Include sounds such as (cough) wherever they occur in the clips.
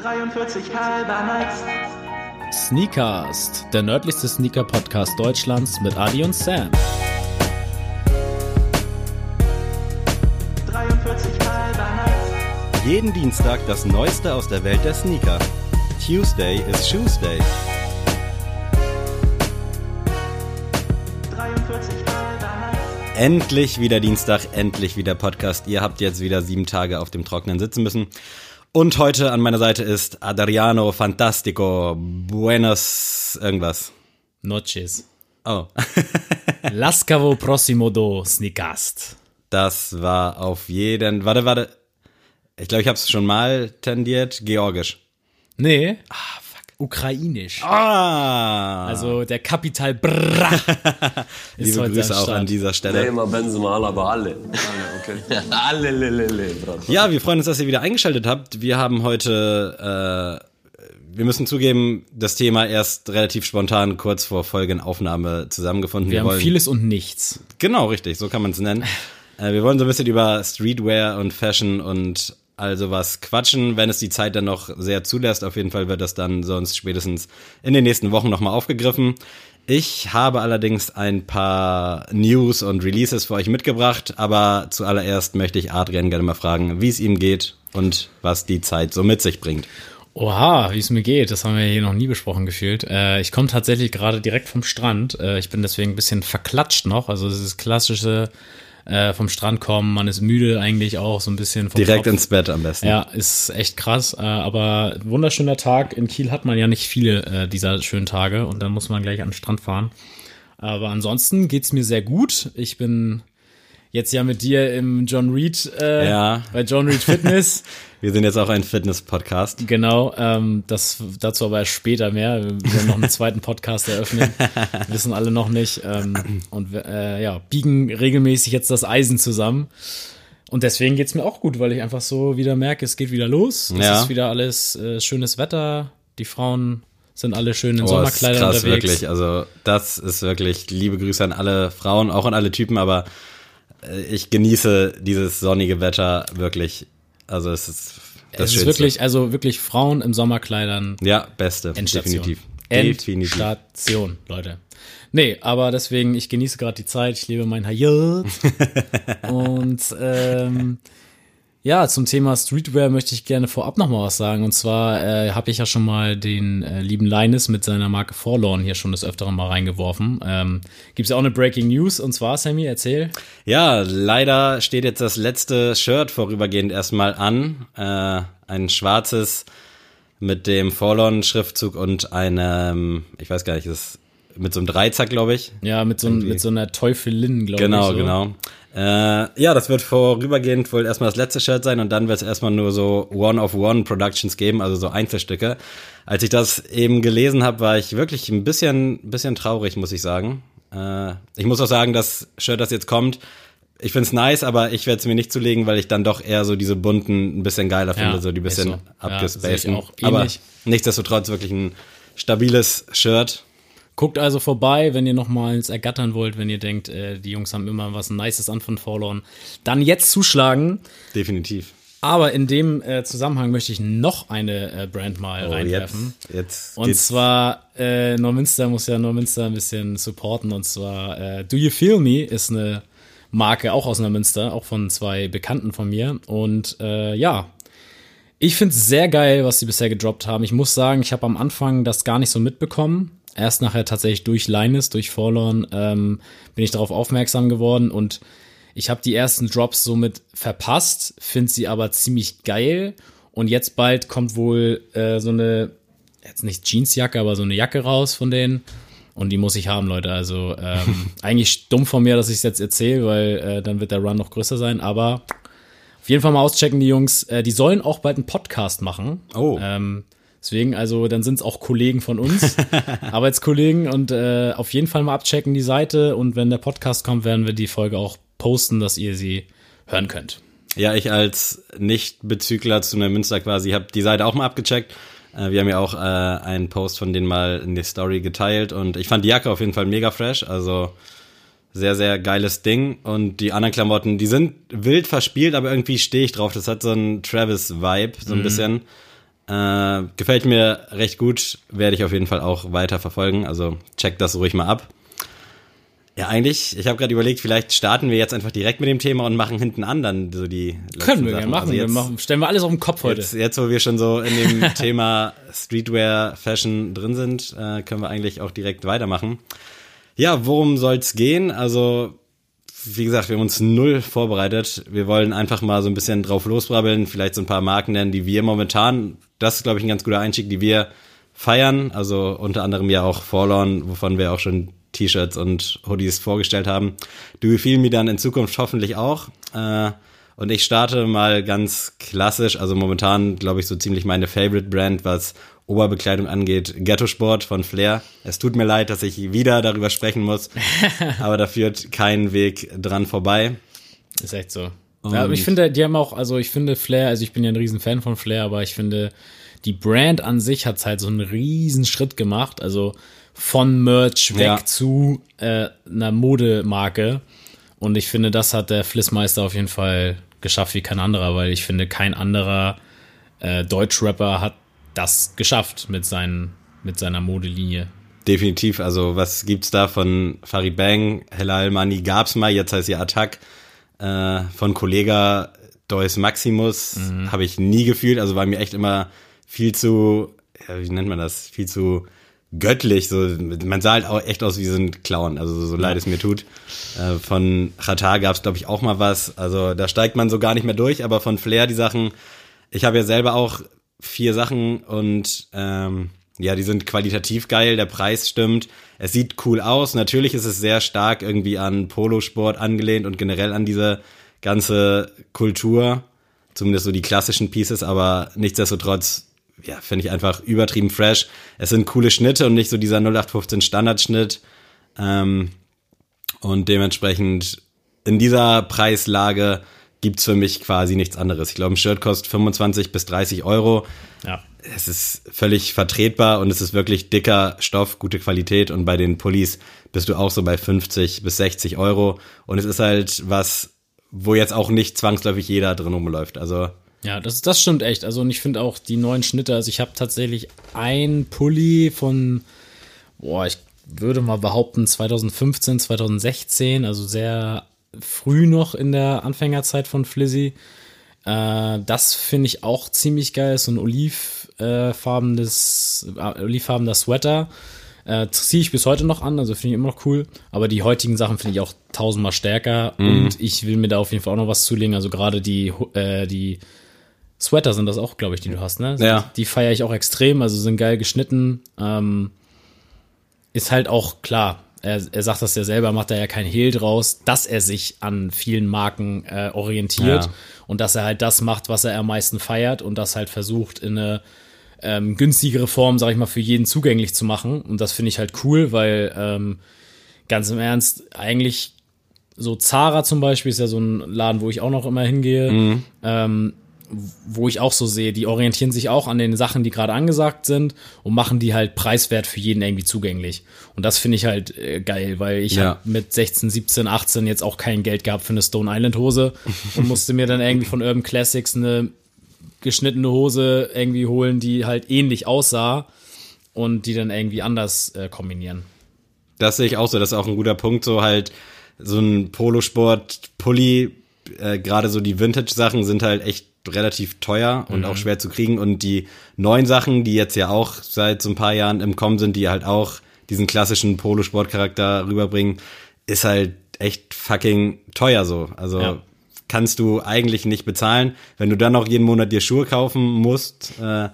43 halber nice. Sneakast, der nördlichste Sneaker-Podcast Deutschlands mit Adi und Sam. 43 halber nice. Jeden Dienstag das Neueste aus der Welt der Sneaker. Tuesday is Shoes Day. 43 halber nice. Endlich wieder Dienstag, endlich wieder Podcast. Ihr habt jetzt wieder sieben Tage auf dem Trockenen sitzen müssen. Und heute an meiner Seite ist Adriano Fantastico Buenos irgendwas. Noches. Oh, (laughs) Lascavo prossimo do Sneakast. das war auf jeden. Warte, warte. Ich glaube, ich habe es schon mal tendiert. Georgisch. Nee. Ah. Ukrainisch. Ah. Also der Kapital Bra. (laughs) liebe heute Grüße auch an dieser Stelle. Nee, immer Benzema, aber alle. Alle, okay. alle, le, le, le. Ja, wir freuen uns, dass ihr wieder eingeschaltet habt. Wir haben heute, äh, wir müssen zugeben, das Thema erst relativ spontan kurz vor Folgenaufnahme zusammengefunden. Wir haben wollen, vieles und nichts. Genau, richtig, so kann man es nennen. (laughs) Äh, wir wollen so ein bisschen über Streetwear und Fashion und all sowas quatschen, wenn es die Zeit dann noch sehr zulässt. Auf jeden Fall wird das dann sonst spätestens in den nächsten Wochen nochmal aufgegriffen. Ich habe allerdings ein paar News und Releases für euch mitgebracht, aber zuallererst möchte ich Adrian gerne mal fragen, wie es ihm geht und was die Zeit so mit sich bringt. Oha, wie es mir geht, das haben wir hier noch nie besprochen gefühlt. Äh, ich komme tatsächlich gerade direkt vom Strand. Äh, ich bin deswegen ein bisschen verklatscht noch. Also das ist klassische äh, vom Strand kommen, man ist müde eigentlich auch so ein bisschen vom Direkt Kopf. ins Bett am besten. Ja, ist echt krass. Äh, aber wunderschöner Tag. In Kiel hat man ja nicht viele äh, dieser schönen Tage und dann muss man gleich an den Strand fahren. Aber ansonsten geht's mir sehr gut. Ich bin jetzt ja mit dir im John Reed, äh, Ja. bei John Reed Fitness. (laughs) Wir sind jetzt auch ein Fitness-Podcast. Genau, ähm, das dazu aber erst später mehr. Wir werden noch einen zweiten Podcast eröffnen. (laughs) Wissen alle noch nicht. Ähm, und äh, ja, biegen regelmäßig jetzt das Eisen zusammen. Und deswegen geht's mir auch gut, weil ich einfach so wieder merke, es geht wieder los. Es Ja. ist wieder alles äh, schönes Wetter. Die Frauen sind alle schön in Oh, ist Sommerkleidern krass, unterwegs. wirklich. Also das ist wirklich liebe Grüße an alle Frauen, auch an alle Typen, aber ich genieße dieses sonnige Wetter wirklich. Also es ist das es ist wirklich, also wirklich Frauen im Sommerkleidern ja, beste, Endstation. definitiv. Definitiv. Endstation, Leute. Nee, aber deswegen, ich genieße gerade die Zeit, ich lebe mein Hayat. (laughs) und ähm, ja, zum Thema Streetwear möchte ich gerne vorab noch mal was sagen. Und zwar äh, habe ich ja schon mal den äh, lieben Linus mit seiner Marke Forlorn hier schon des Öfteren mal reingeworfen. Ähm, Gibt ja auch eine Breaking News. Und zwar, Sammy, erzähl. Ja, leider steht jetzt das letzte Shirt vorübergehend erstmal an. Äh, ein schwarzes mit dem Forlorn-Schriftzug und einem, ich weiß gar nicht, ist mit so einem Dreizack, glaube ich. Ja, mit so, mit so einer Teufelin, glaube ich. Genau, so. genau. Äh, ja, das wird vorübergehend wohl erstmal das letzte Shirt sein und dann wird es erstmal nur so One-of-One-Productions geben, also so Einzelstücke. Als ich das eben gelesen habe, war ich wirklich ein bisschen, bisschen traurig, muss ich sagen. Äh, ich muss auch sagen, das Shirt, das jetzt kommt, ich find's nice, aber ich werde es mir nicht zulegen, weil ich dann doch eher so diese bunten ein bisschen geiler Ja, finde, so die bisschen so. Ja, ich auch aber nichtsdestotrotz wirklich ein stabiles Shirt. Guckt also vorbei, wenn ihr nochmals ergattern wollt, wenn ihr denkt, äh, die Jungs haben immer was Nices an von Forlorn. Dann jetzt zuschlagen. Definitiv. Aber in dem äh, Zusammenhang möchte ich noch eine äh, Brand mal Oh, jetzt, reinwerfen. jetzt Und geht's- zwar, äh, Neumünster muss ja Neumünster ein bisschen supporten. Und zwar, äh, Do You Feel Me ist eine Marke auch aus Neumünster, auch von zwei Bekannten von mir. Und äh, ja, ich finde es sehr geil, was sie bisher gedroppt haben. Ich muss sagen, ich habe am Anfang das gar nicht so mitbekommen. Erst nachher tatsächlich durch Linus, durch Forlorn, ähm, bin ich darauf aufmerksam geworden und ich habe die ersten Drops somit verpasst, finde sie aber ziemlich geil. Und jetzt bald kommt wohl äh, so eine, jetzt nicht Jeansjacke, aber so eine Jacke raus von denen. Und die muss ich haben, Leute. Also ähm, (laughs) eigentlich dumm von mir, dass ich es jetzt erzähle, weil äh, dann wird der Run noch größer sein. Aber auf jeden Fall mal auschecken, die Jungs. Äh, die sollen auch bald einen Podcast machen. Oh. Ähm, deswegen, also dann sind es auch Kollegen von uns, (laughs) Arbeitskollegen. Und äh, auf jeden Fall mal abchecken die Seite. Und wenn der Podcast kommt, werden wir die Folge auch posten, dass ihr sie hören könnt. Ja, ich als Nicht-Bezügler zu einer Münster quasi habe die Seite auch mal abgecheckt. Äh, wir haben ja auch äh, einen Post von denen mal in die Story geteilt und ich fand die Jacke auf jeden Fall mega fresh. Also sehr, sehr geiles Ding. Und die anderen Klamotten, die sind wild verspielt, aber irgendwie stehe ich drauf. Das hat so einen Travis-Vibe, so ein bisschen. Äh, gefällt mir recht gut, werde ich auf jeden Fall auch weiter verfolgen. Also checkt das ruhig mal ab. Ja, eigentlich, ich habe gerade überlegt, vielleicht starten wir jetzt einfach direkt mit dem Thema und machen hinten an dann so die Können wir gerne machen. Also wir jetzt, machen. Stellen wir alles auf den Kopf heute. Jetzt, jetzt, wo wir schon so in dem (laughs) Thema Streetwear, Fashion drin sind, äh, können wir eigentlich auch direkt weitermachen. Ja, worum soll's gehen? Also, wie gesagt, wir haben uns null vorbereitet. Wir wollen einfach mal so ein bisschen drauf losbrabbeln, vielleicht so ein paar Marken nennen, die wir momentan, das ist, glaube ich, ein ganz guter Einstieg, die wir feiern. Also unter anderem ja auch Forlorn, wovon wir auch schon T-Shirts und Hoodies vorgestellt haben. You Feel Me dann in Zukunft hoffentlich auch. Äh, und ich starte mal ganz klassisch, also momentan glaube ich so ziemlich meine Favorite Brand, was Oberbekleidung angeht, Ghetto Sport von Flair. Es tut mir leid, dass ich wieder darüber sprechen muss, (laughs) aber da führt kein Weg dran vorbei. Ist echt so. Ja, aber ich finde, die haben auch, also ich finde Flair, also ich bin ja ein riesen Fan von Flair, aber ich finde, die Brand an sich hat halt so einen riesen Schritt gemacht. Also von Merch weg Ja. zu äh, einer Modemarke. Und ich finde, das hat der Flissmeister auf jeden Fall geschafft wie kein anderer, weil ich finde, kein anderer äh, Deutschrapper hat das geschafft mit, seinen, mit seiner Modelinie. Definitiv, also was gibt's da von Farid Bang, Helal Mani gab's mal, jetzt heißt sie Attack, äh, von Kollega Deus Maximus habe ich nie gefühlt, also war mir echt immer viel zu, ja, wie nennt man das, viel zu göttlich, so, man sah halt auch echt aus wie so ein Clown, also so leid es mir tut. Äh, von Chata gab's glaube ich auch mal was, also da steigt man so gar nicht mehr durch, aber von Flair die Sachen, ich habe ja selber auch vier Sachen und ähm, ja, die sind qualitativ geil, der Preis stimmt, es sieht cool aus. Natürlich ist es sehr stark irgendwie an Polosport angelehnt und generell an diese ganze Kultur, zumindest so die klassischen Pieces, aber nichtsdestotrotz, ja, finde ich einfach übertrieben fresh. Es sind coole Schnitte und nicht so dieser 0815 Standardschnitt. Ähm, und dementsprechend in dieser Preislage gibt's für mich quasi nichts anderes. Ich glaube, ein Shirt kostet 25 bis 30 Euro Ja. es ist völlig vertretbar und es ist wirklich dicker Stoff, gute Qualität und bei den Pullis bist du auch so bei 50 bis 60 Euro und es ist halt was, wo jetzt auch nicht zwangsläufig jeder drin rumläuft. Also Ja, das, das stimmt echt. Also, und ich finde auch die neuen Schnitte, also ich habe tatsächlich ein Pulli von, boah, ich würde mal behaupten 2015, 2016, also sehr früh noch in der Anfängerzeit von Flizzy. Äh, das finde ich auch ziemlich geil, so ein olivfarbenes, äh, olivfarbener Sweater. Äh, ziehe ich bis heute noch an, also finde ich immer noch cool. Aber die heutigen Sachen finde ich auch tausendmal stärker und ich will mir da auf jeden Fall auch noch was zulegen. Also gerade die, äh, die Sweater sind das auch, glaube ich, die du hast, ne? Ja. Die feiere ich auch extrem, also sind geil geschnitten. Ähm, ist halt auch klar. Er, er sagt das ja selber, macht da ja kein Hehl draus, dass er sich an vielen Marken äh, orientiert Ja. und dass er halt das macht, was er am meisten feiert und das halt versucht in eine ähm, günstigere Form, sag ich mal, für jeden zugänglich zu machen. Und das finde ich halt cool, weil ähm, ganz im Ernst, eigentlich so Zara zum Beispiel ist ja so ein Laden, wo ich auch noch immer hingehe, ähm, wo ich auch so sehe, die orientieren sich auch an den Sachen, die gerade angesagt sind und machen die halt preiswert für jeden irgendwie zugänglich. Und das finde ich halt äh, geil, weil ich Ja. habe mit 16, 17, 18 jetzt auch kein Geld gehabt für eine Stone Island Hose (laughs) und musste mir dann irgendwie von Urban Classics eine geschnittene Hose irgendwie holen, die halt ähnlich aussah und die dann irgendwie anders äh, kombinieren. das sehe ich auch so, das ist auch ein guter Punkt, so halt so ein Polosport-Pulli, äh, gerade so die Vintage-Sachen sind halt echt relativ teuer und auch schwer zu kriegen und die neuen Sachen, die jetzt ja auch seit so ein paar Jahren im Kommen sind, die halt auch diesen klassischen Polosport-Charakter rüberbringen, ist halt echt fucking teuer so. Also Ja. kannst du eigentlich nicht bezahlen. Wenn du dann noch jeden Monat dir Schuhe kaufen musst, äh,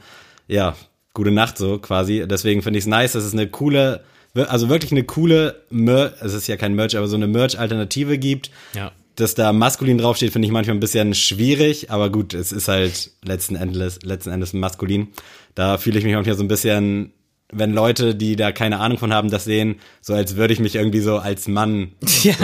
ja, gute Nacht so quasi. Deswegen finde ich es nice, dass es eine coole, also wirklich eine coole, Mer es ist ja kein Merch, aber so eine Merch-Alternative gibt. Ja. Dass da maskulin draufsteht, finde ich manchmal ein bisschen schwierig, aber gut, es ist halt letzten Endes, letzten Endes maskulin. Da fühle ich mich manchmal so ein bisschen, wenn Leute, die da keine Ahnung von haben, das sehen, so als würde ich mich irgendwie so als Mann (laughs) Ja.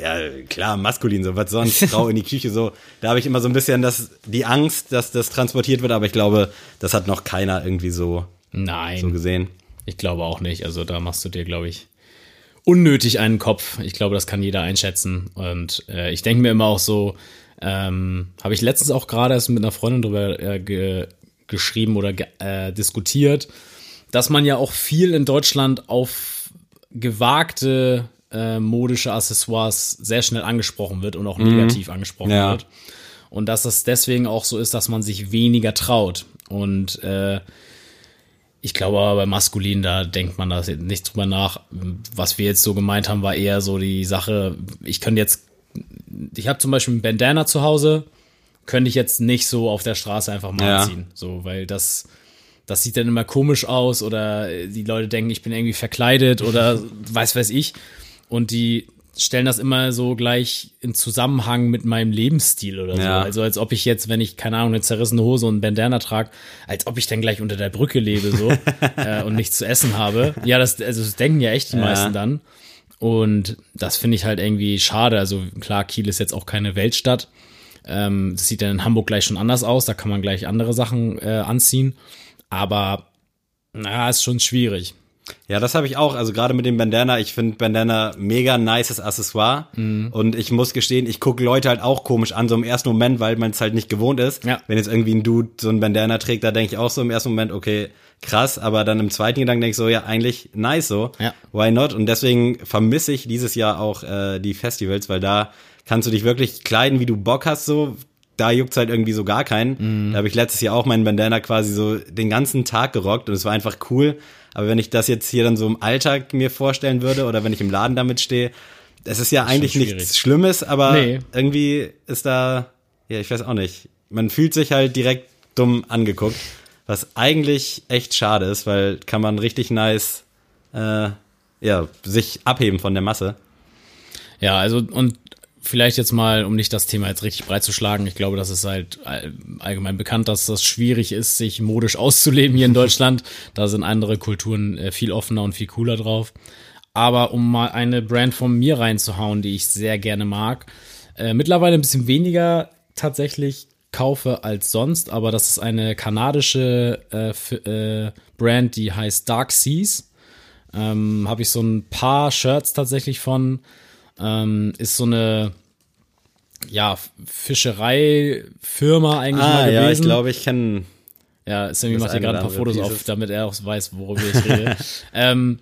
ja, klar, maskulin, so, was sonst, (laughs) Frau in die Küche, so. Da habe ich immer so ein bisschen das, die Angst, dass das transportiert wird, aber ich glaube, das hat noch keiner irgendwie so, Nein. so gesehen. Ich glaube auch nicht. Also da machst du dir, glaube ich, unnötig einen Kopf. Ich glaube, das kann jeder einschätzen. Und äh, ich denke mir immer auch so, ähm, habe ich letztens auch gerade erst mit einer Freundin drüber äh, ge geschrieben oder ge äh, diskutiert, dass man ja auch viel in Deutschland auf gewagte äh, modische Accessoires sehr schnell angesprochen wird und auch negativ angesprochen Ja. wird. Und dass das deswegen auch so ist, dass man sich weniger traut. Und äh, ich glaube aber bei Maskulin, da denkt man da jetzt nicht drüber nach. Was wir jetzt so gemeint haben, war eher so die Sache, ich könnte jetzt, ich habe zum Beispiel ein Bandana zu Hause, könnte ich jetzt nicht so auf der Straße einfach mal Ja. anziehen. So, weil das, das sieht dann immer komisch aus oder die Leute denken, ich bin irgendwie verkleidet oder (laughs) weiß weiß ich. Und die stellen das immer so gleich in Zusammenhang mit meinem Lebensstil oder so. Ja. Also als ob ich jetzt, wenn ich, keine Ahnung, eine zerrissene Hose und ein Bandana trage, als ob ich dann gleich unter der Brücke lebe so (laughs) äh, und nichts zu essen habe. Ja, das, also das denken ja echt die Ja. meisten dann. Und das finde ich halt irgendwie schade. Also klar, Kiel ist jetzt auch keine Weltstadt. Ähm, das sieht dann in Hamburg gleich schon anders aus. Da kann man gleich andere Sachen äh, anziehen. Aber na, ist schon schwierig. Ja, das habe ich auch. Also gerade mit dem Bandana, ich finde Bandana mega nices Accessoire. Mhm. Und ich muss gestehen, ich gucke Leute halt auch komisch an, so im ersten Moment, weil man es halt nicht gewohnt ist. Ja. Wenn jetzt irgendwie ein Dude so ein Bandana trägt, da denke ich auch so im ersten Moment, okay, krass, aber dann im zweiten Gedanken denke ich so, ja, eigentlich nice so. Ja. Why not? Und deswegen vermisse ich dieses Jahr auch äh, die Festivals, weil da kannst du dich wirklich kleiden, wie du Bock hast, so. Da juckt's halt irgendwie so gar keinen. Mhm. Da habe ich letztes Jahr auch meinen Bandana quasi so den ganzen Tag gerockt und es war einfach cool. Aber wenn ich das jetzt hier dann so im Alltag mir vorstellen würde oder wenn ich im Laden damit stehe, das ist ja eigentlich schwierig. nichts Schlimmes, aber Nee. irgendwie ist da, ja, ich weiß auch nicht. Man fühlt sich halt direkt dumm angeguckt, was eigentlich echt schade ist, weil kann man richtig nice, äh, ja, sich abheben von der Masse. Ja, also und vielleicht jetzt mal, um nicht das Thema jetzt richtig breit zu schlagen, ich glaube, das ist halt all- allgemein bekannt, dass das schwierig ist, sich modisch auszuleben hier in (laughs) Deutschland. da sind andere Kulturen äh, viel offener und viel cooler drauf. Aber um mal eine Brand von mir reinzuhauen, die ich sehr gerne mag, äh, mittlerweile ein bisschen weniger tatsächlich kaufe als sonst, aber das ist eine kanadische äh, äh, Brand, die heißt Dark Seas. Ähm, Habe ich so ein paar Shirts tatsächlich von. Ähm, ist so eine ja, Fischereifirma eigentlich mal Ah, gewesen. ja, ich glaube, ich kenne, Ja, Sammy macht hier gerade ein paar Fotos auf, Pieces. damit er auch weiß, worüber ich rede. (laughs) ähm,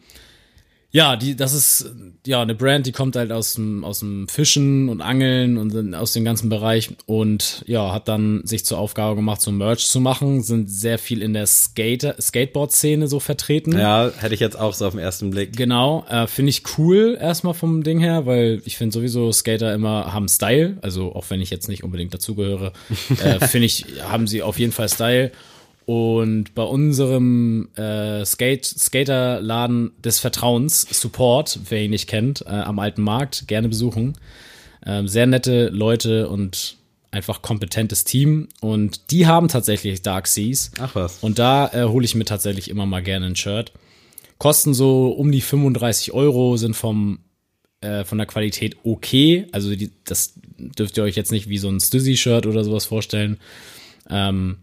ja, die, das ist ja eine Brand, die kommt halt aus dem, aus dem Fischen und Angeln und aus dem ganzen Bereich und ja, hat dann sich zur Aufgabe gemacht, so Merch zu machen, sind sehr viel in der Skater, Skateboard-Szene so vertreten. ja, hätte ich jetzt auch so auf den ersten Blick. Genau, äh, finde ich cool erstmal vom Ding her, weil ich finde sowieso Skater immer haben Style, also auch wenn ich jetzt nicht unbedingt dazugehöre, äh, (laughs) finde ich, haben sie auf jeden Fall Style. Und bei unserem äh, Skate Skaterladen des Vertrauens, Support, wer ihn nicht kennt, äh, am alten Markt, gerne besuchen. Ähm, sehr nette Leute und einfach kompetentes Team. Und die haben tatsächlich Dark Seas. Ach was. Und da äh, hole ich mir tatsächlich immer mal gerne ein Shirt. Kosten so um die 35 Euro, sind vom äh, von der Qualität okay. Also die, das dürft ihr euch jetzt nicht wie so ein Stizzy-Shirt oder sowas vorstellen. Ähm,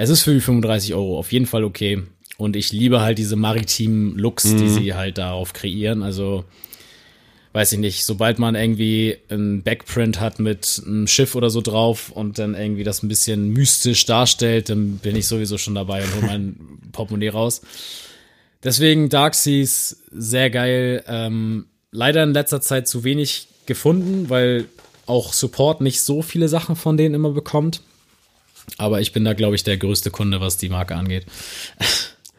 es ist für die 35 Euro auf jeden Fall okay. Und ich liebe halt diese maritimen Looks, die sie halt darauf kreieren. Also weiß ich nicht, sobald man irgendwie ein Backprint hat mit einem Schiff oder so drauf und dann irgendwie das ein bisschen mystisch darstellt, dann bin ich sowieso schon dabei und hole mein (laughs) Portemonnaie raus. Deswegen Dark Seas, sehr geil. Ähm, leider in letzter Zeit zu wenig gefunden, weil auch Support nicht so viele Sachen von denen immer bekommt. Aber ich bin da, glaube ich, der größte Kunde, was die Marke angeht.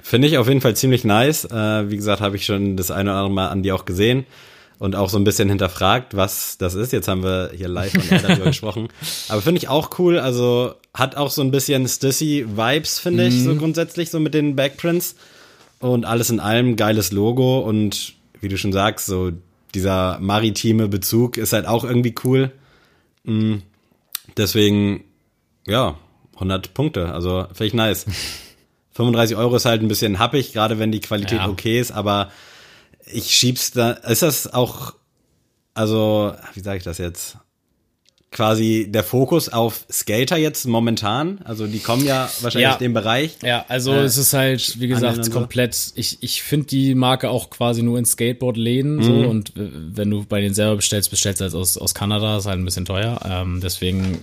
Finde ich auf jeden Fall ziemlich nice. Äh, wie gesagt, habe ich schon das eine oder andere Mal an die auch gesehen und auch so ein bisschen hinterfragt, was das ist. Jetzt haben wir hier live und darüber (laughs) gesprochen. Aber finde ich auch cool. Also hat auch so ein bisschen Stissy-Vibes, finde ich, so grundsätzlich, so mit den Backprints. Und alles in allem geiles Logo und wie du schon sagst, so dieser maritime Bezug ist halt auch irgendwie cool. Mm, Deswegen, ja, 100 Punkte. Also finde ich nice. (laughs) 35 Euro ist halt ein bisschen happig, gerade wenn die Qualität Ja. okay ist, aber ich schieb's da. Ist das auch, also, wie sage ich das jetzt? Quasi der Fokus auf Skater jetzt momentan? Also die kommen ja wahrscheinlich Ja. in dem Bereich. Ja, also Äh, es ist halt, wie gesagt, so. komplett, ich, ich finde die Marke auch quasi nur in Skateboard-Läden so Mhm. und äh, wenn du bei denen selber bestellst, bestellst du halt aus, aus Kanada, ist halt ein bisschen teuer. Ähm, deswegen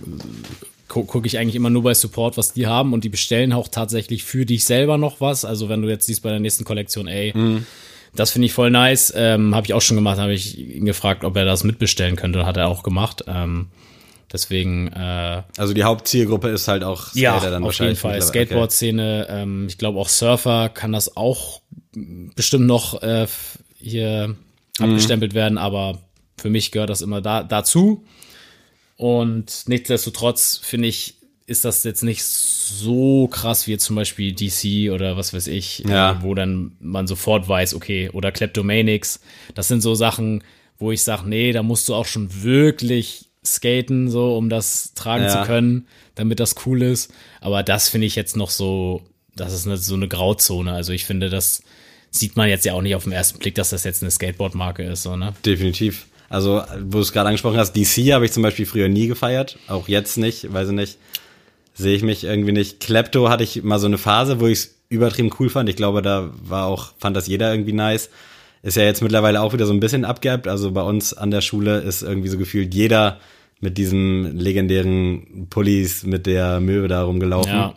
gu gucke ich eigentlich immer nur bei Support, was die haben und die bestellen auch tatsächlich für dich selber noch was. Also wenn du jetzt siehst bei der nächsten Kollektion, ey, das finde ich voll nice, ähm, habe ich auch schon gemacht, habe ich ihn gefragt, ob er das mitbestellen könnte, hat er auch gemacht. Ähm, deswegen äh, Also die Hauptzielgruppe ist halt auch ja, Skater dann auf jeden wahrscheinlich Fall. mittlerweile. Skateboard-Szene, ähm, ich glaube auch Surfer kann das auch bestimmt noch äh, hier Mhm. abgestempelt werden, aber für mich gehört das immer da, dazu. Und nichtsdestotrotz finde ich, ist das jetzt nicht so krass wie jetzt zum Beispiel DC oder was weiß ich, Ja. äh, wo dann man sofort weiß, okay, oder Kleptomanics. Das sind so Sachen, wo ich sage, nee, da musst du auch schon wirklich skaten, so, um das tragen Ja. zu können, damit das cool ist. Aber das finde ich jetzt noch so, das ist eine, so eine Grauzone. Also ich finde, das sieht man jetzt ja auch nicht auf den ersten Blick, dass das jetzt eine Skateboard-Marke ist, so, ne? Definitiv. Also, wo du es gerade angesprochen hast, DC habe ich zum Beispiel früher nie gefeiert. Auch jetzt nicht, weiß ich nicht. Sehe ich mich irgendwie nicht. Klepto hatte ich mal so eine Phase, wo ich es übertrieben cool fand. Ich glaube, da war auch, fand das jeder irgendwie nice. Ist ja jetzt mittlerweile auch wieder so ein bisschen abgehabt. Also bei uns an der Schule ist irgendwie so gefühlt jeder mit diesem legendären Pullis mit der Möwe da rumgelaufen. Ja.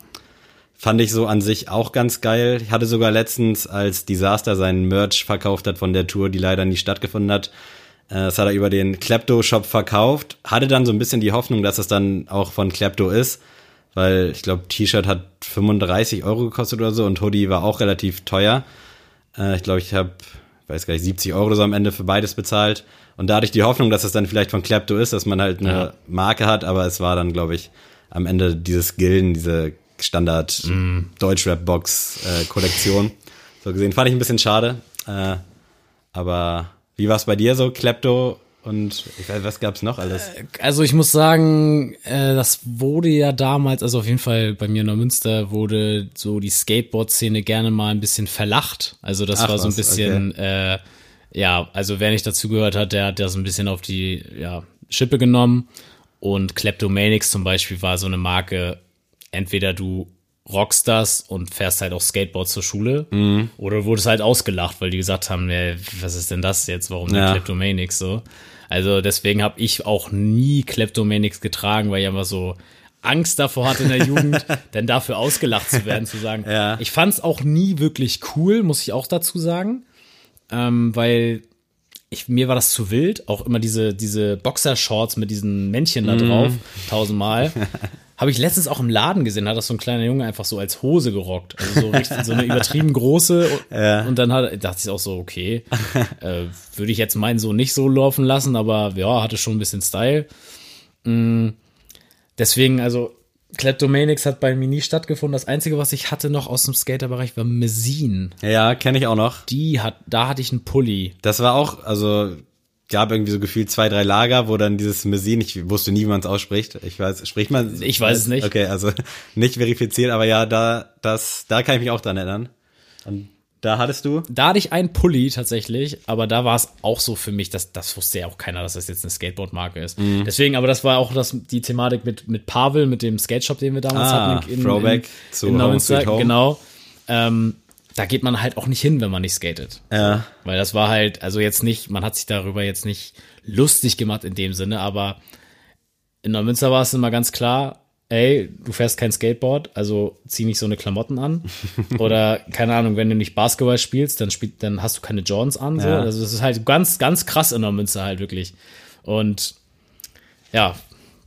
Fand ich so an sich auch ganz geil. Ich hatte sogar letztens, als Disaster seinen Merch verkauft hat von der Tour, die leider nie stattgefunden hat, das hat er über den Klepto-Shop verkauft. Hatte dann so ein bisschen die Hoffnung, dass es dann auch von Klepto ist, weil ich glaube, T-Shirt hat 35 Euro gekostet oder so und Hoodie war auch relativ teuer. Äh, ich glaube, ich habe, weiß gar nicht, 70 Euro so am Ende für beides bezahlt. Und da hatte ich die Hoffnung, dass es dann vielleicht von Klepto ist, dass man halt eine Ja. Marke hat, aber es war dann, glaube ich, am Ende dieses Gilden, diese Standard Deutschrap-Box-Kollektion. so gesehen. Fand ich ein bisschen schade. Äh, aber wie war es bei dir so, Klepto und ich weiß, was gab's noch alles? Also ich muss sagen, äh, das wurde ja damals, also auf jeden Fall bei mir in Neumünster wurde so die Skateboard-Szene gerne mal ein bisschen verlacht. Also das Ach war so ein bisschen, äh, ja, also wer nicht dazugehört hat, der hat das ein bisschen auf die ja, Schippe genommen. Und Kleptomanics zum Beispiel war so eine Marke, entweder du rockst das und fährst halt auch Skateboard zur Schule oder du wurdest halt ausgelacht, weil die gesagt haben, ey, was ist denn das jetzt, warum Ja. ja. Kleptomanics so? Also deswegen habe ich auch nie Kleptomanics getragen, weil ich einfach so Angst davor hatte in der Jugend, (laughs) denn dafür ausgelacht zu werden, zu sagen. Ja. Ich fand es auch nie wirklich cool, muss ich auch dazu sagen, ähm, weil ich, mir war das zu wild, auch immer diese, diese Boxershorts mit diesen Männchen da drauf, tausendmal. (laughs) Habe ich letztens auch im Laden gesehen, hat das so ein kleiner Junge einfach so als Hose gerockt. Also so richtig, so eine übertrieben große. (laughs) Und dann hat, dachte ich auch so, okay, äh, würde ich jetzt meinen so nicht so laufen lassen, aber ja, hatte schon ein bisschen Style. Mm, deswegen, also, Kleptomanics hat bei mir nie stattgefunden. Das Einzige, was ich hatte noch aus dem Skaterbereich, war Mesin. Ja, kenne ich auch noch. Die hat, da hatte ich einen Pulli. Das war auch, also gab irgendwie so gefühlt zwei, drei Lager, wo dann dieses Mesin, ich wusste nie, wie man es ausspricht. Ich weiß, spricht man? Ich weiß es nicht. Okay, also (laughs) nicht verifiziert, aber ja, da, das, da kann ich mich auch dran erinnern. Und da hattest du? Da hatte ich einen Pulli tatsächlich, aber da war es auch so für mich, dass das wusste ja auch keiner, dass das jetzt eine Skateboard-Marke ist. Mhm. Deswegen, aber das war auch das, die Thematik mit, mit Pavel, mit dem Skate-Shop, den wir damals Ah, hatten. Throwback zu in Home Neumünster. Sweet Home. Genau. Ähm, da geht man halt auch nicht hin, wenn man nicht skatet. Ja. Weil das war halt, also jetzt nicht, man hat sich darüber jetzt nicht lustig gemacht in dem Sinne, aber in Neumünster war es immer ganz klar, ey, du fährst kein Skateboard, also zieh nicht so eine Klamotten an. (laughs) Oder, keine Ahnung, wenn du nicht Basketball spielst, dann spielt, dann hast du keine Jordans an. So. Ja. Also das ist halt ganz, ganz krass in Neumünster halt wirklich. Und ja,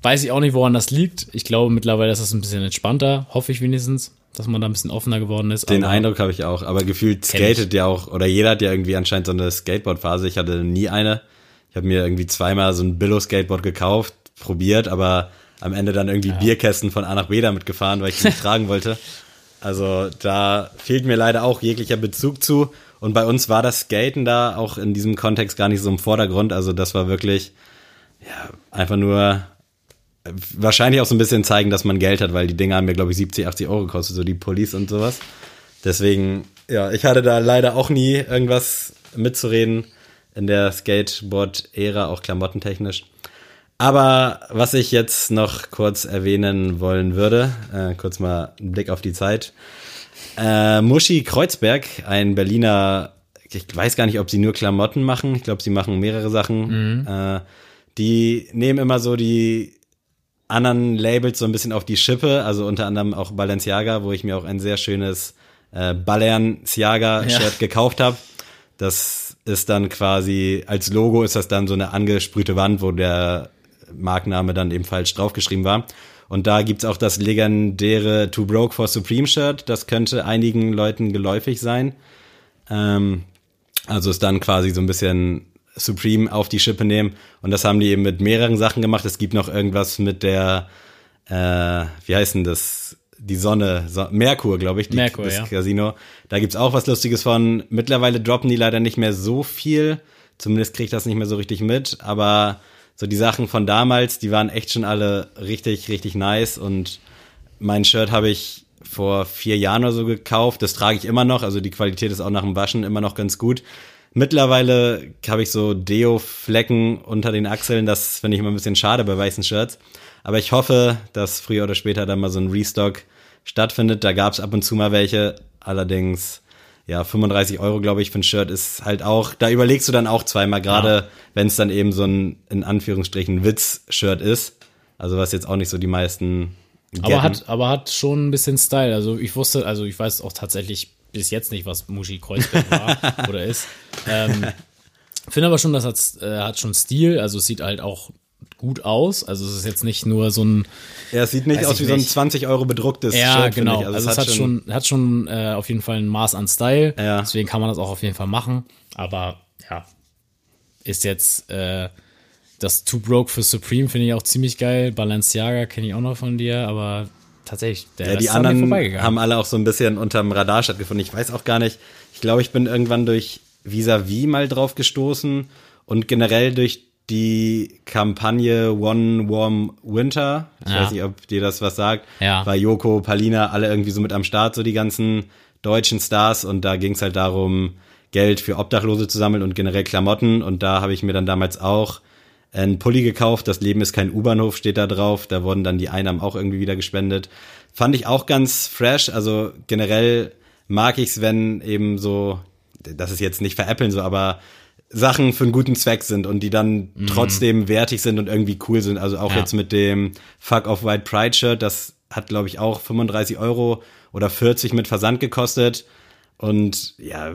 weiß ich auch nicht, woran das liegt. Ich glaube, mittlerweile ist das ein bisschen entspannter, hoffe ich wenigstens, dass man da ein bisschen offener geworden ist. Den Eindruck habe ich auch, aber gefühlt skatet ja auch, oder jeder hat ja irgendwie anscheinend so eine Skateboard-Phase. Ich hatte nie eine. Ich habe mir irgendwie zweimal so ein Billo-Skateboard gekauft, probiert, aber am Ende dann irgendwie Bierkästen von A nach B damit gefahren, weil ich die nicht (laughs) tragen wollte. Also da fehlt mir leider auch jeglicher Bezug zu. Und bei uns war das Skaten da auch in diesem Kontext gar nicht so im Vordergrund. Also das war wirklich, ja, einfach nur wahrscheinlich auch so ein bisschen zeigen, dass man Geld hat, weil die Dinger haben mir, glaube ich, 70, 80 Euro gekostet, so die Police und sowas. Deswegen, ja, ich hatte da leider auch nie irgendwas mitzureden in der Skateboard-Ära, auch klamottentechnisch. Aber was ich jetzt noch kurz erwähnen wollen würde, äh, kurz mal einen Blick auf die Zeit. Äh, Muschi Kreuzberg, ein Berliner, ich weiß gar nicht, ob sie nur Klamotten machen. Ich glaube, sie machen mehrere Sachen. Äh, die nehmen immer so die anderen Labels so ein bisschen auf die Schippe, also unter anderem auch Balenciaga, wo ich mir auch ein sehr schönes äh, Balenciaga-Shirt Ja. gekauft habe. Das ist dann quasi, als Logo ist das dann so eine angesprühte Wand, wo der Markenname dann eben falsch draufgeschrieben war. Und da gibt's auch das legendäre Too Broke for Supreme Shirt. Das könnte einigen Leuten geläufig sein. Ähm, also ist dann quasi so ein bisschen Supreme auf die Schippe nehmen. Und das haben die eben mit mehreren Sachen gemacht. Es gibt noch irgendwas mit der, äh, wie heißt denn das? Die Sonne, so Merkur, glaube ich, die, Merkur, das ja. Casino. Da gibt's auch was Lustiges von. Mittlerweile droppen die leider nicht mehr so viel. Zumindest kriege ich das nicht mehr so richtig mit. Aber so die Sachen von damals, die waren echt schon alle richtig, richtig nice. Und mein Shirt habe ich vor vier Jahren oder so gekauft. Das trage ich immer noch. Also die Qualität ist auch nach dem Waschen immer noch ganz gut. Mittlerweile habe ich so Deo-Flecken unter den Achseln. Das finde ich immer ein bisschen schade bei weißen Shirts. Aber ich hoffe, dass früher oder später dann mal so ein Restock stattfindet. Da gab es ab und zu mal welche. Allerdings, ja, 35 Euro, glaube ich, für ein Shirt ist halt auch, da überlegst du dann auch zweimal, gerade wenn es dann eben so ein, in Anführungsstrichen, Witz-Shirt ist. Also was jetzt auch nicht so die meisten Aber getten. hat, aber hat schon ein bisschen Style. Also ich wusste, also ich weiß auch tatsächlich bis jetzt nicht, was Muschi Kreuzberg war (laughs) oder ist. Ähm, Finde aber schon, das hat, äh, hat schon Stil. Also es sieht halt auch gut aus. Also es ist jetzt nicht nur so ein Ja, es sieht nicht aus wie so ein nicht. 20 Euro bedrucktes Ja, Shirt, genau. ich. Also, es hat schon, hat schon äh, auf jeden Fall ein Maß an Style. Ja. Deswegen kann man das auch auf jeden Fall machen. Aber ja, ist jetzt äh, das Too Broke für Supreme finde ich auch ziemlich geil. Balenciaga kenne ich auch noch von dir, aber tatsächlich, der Ja, die anderen haben alle auch so ein bisschen unterm Radar stattgefunden. Ich weiß auch gar nicht. Ich glaube, ich bin irgendwann durch Vis-a-vis mal drauf gestoßen und generell durch die Kampagne One Warm Winter. Ich Ja. weiß nicht, ob dir das was sagt. Ja. War Joko, Palina, alle irgendwie so mit am Start, so die ganzen deutschen Stars. Und da ging es halt darum, Geld für Obdachlose zu sammeln und generell Klamotten. Und da habe ich mir dann damals auch einen Pulli gekauft. Das Leben ist kein U-Bahnhof, steht da drauf. Da wurden dann die Einnahmen auch irgendwie wieder gespendet. Fand ich auch ganz fresh. Also generell mag ich's, wenn eben so, das ist jetzt nicht veräppeln so, aber Sachen für einen guten Zweck sind und die dann trotzdem wertig sind und irgendwie cool sind. Also auch Ja. jetzt mit dem Fuck of White Pride Shirt, das hat glaube ich auch 35 Euro oder 40 mit Versand gekostet. Und ja,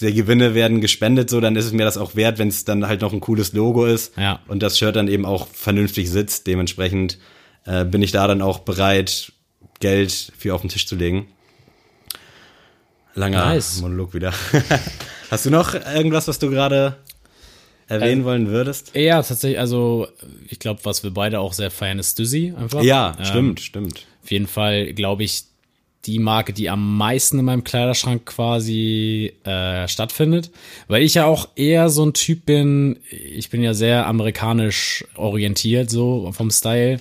die Gewinne werden gespendet, so dann ist es mir das auch wert, wenn es dann halt noch ein cooles Logo ist Ja. und das Shirt dann eben auch vernünftig sitzt. Dementsprechend äh, bin ich da dann auch bereit, Geld für auf den Tisch zu legen. Langer Nice. Monolog wieder. (laughs) Hast du noch irgendwas, was du gerade erwähnen Ähm, wollen würdest? ja, tatsächlich, also ich glaube, was wir beide auch sehr feiern, ist Dizzy einfach. Ja, Ähm, stimmt, stimmt. Auf jeden Fall, glaube ich, die Marke, die am meisten in meinem Kleiderschrank quasi äh, stattfindet. Weil ich ja auch eher so ein Typ bin, ich bin ja sehr amerikanisch orientiert, so vom Style.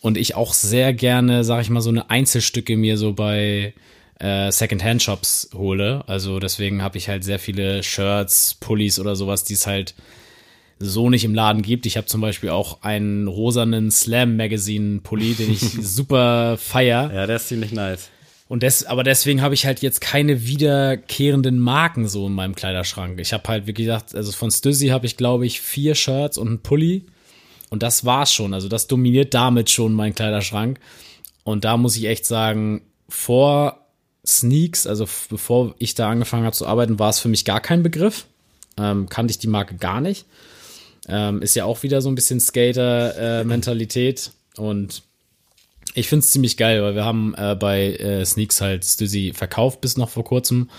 Und ich auch sehr gerne, sag ich mal, so eine Einzelstücke mir so bei äh, Secondhand-Shops hole. Also deswegen habe ich halt sehr viele Shirts, Pullis oder sowas, die es halt so nicht im Laden gibt. Ich habe zum Beispiel auch einen rosanen Slam Magazine Pulli, den ich (laughs) super feier. Ja, der ist ziemlich nice. Und des, aber deswegen habe ich halt jetzt keine wiederkehrenden Marken so in meinem Kleiderschrank. Ich habe halt, wie gesagt, also von Stüssi habe ich, glaube ich, vier Shirts und einen Pulli. Und das war's schon. Also das dominiert damit schon meinen Kleiderschrank. Und da muss ich echt sagen, vor Sneaks, also bevor ich da angefangen habe zu arbeiten, war es für mich gar kein Begriff. Ähm, kannte ich die Marke gar nicht. Ähm, ist ja auch wieder so ein bisschen Skater-Mentalität. und ich finde es ziemlich geil, weil wir haben äh, bei äh, Sneaks halt Stüssi verkauft bis noch vor kurzem.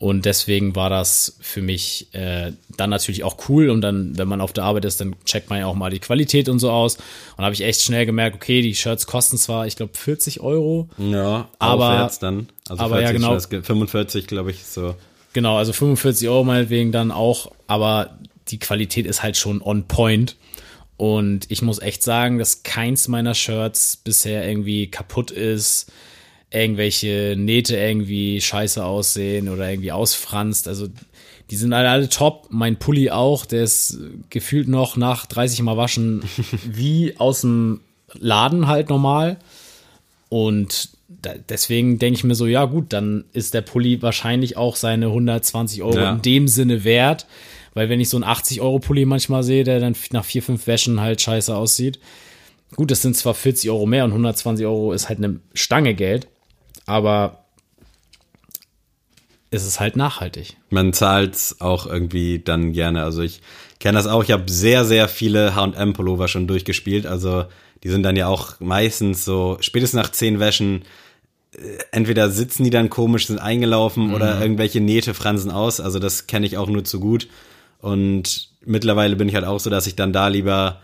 Und deswegen war das für mich äh, dann natürlich auch cool. Und dann, wenn man auf der Arbeit ist, dann checkt man ja auch mal die Qualität und so aus. Und habe ich echt schnell gemerkt, okay, die Shirts kosten zwar, ich glaube, 40 Euro. Ja, Aber- dann. Also aber ja, 40, genau. das ge- 45, glaube ich, so. Genau, also 45 Euro meinetwegen dann auch, aber die Qualität ist halt schon on point. Und ich muss echt sagen, dass keins meiner Shirts bisher irgendwie kaputt ist, irgendwelche Nähte irgendwie scheiße aussehen oder irgendwie ausfranst. Also die sind alle, alle top. Mein Pulli auch, der ist gefühlt noch nach 30 Mal waschen (laughs) wie aus dem Laden halt normal. Und da, deswegen denke ich mir so, ja gut, dann ist der Pulli wahrscheinlich auch seine 120 Euro Ja. in dem Sinne wert. Weil wenn ich so einen 80 Euro Pulli manchmal sehe, der dann nach vier, fünf Wäschen halt scheiße aussieht, gut, das sind zwar 40 Euro mehr und 120 Euro ist halt eine Stange Geld, aber es ist halt nachhaltig. Man zahlt's auch irgendwie dann gerne. Also ich kenne das auch. Ich habe sehr, sehr viele H&M-Pullover schon durchgespielt. Also die sind dann ja auch meistens so spätestens nach zehn Wäschen äh, entweder sitzen die dann komisch, sind eingelaufen oder irgendwelche Nähte fransen aus. Also das kenne ich auch nur zu gut. Und mittlerweile bin ich halt auch so, dass ich dann da lieber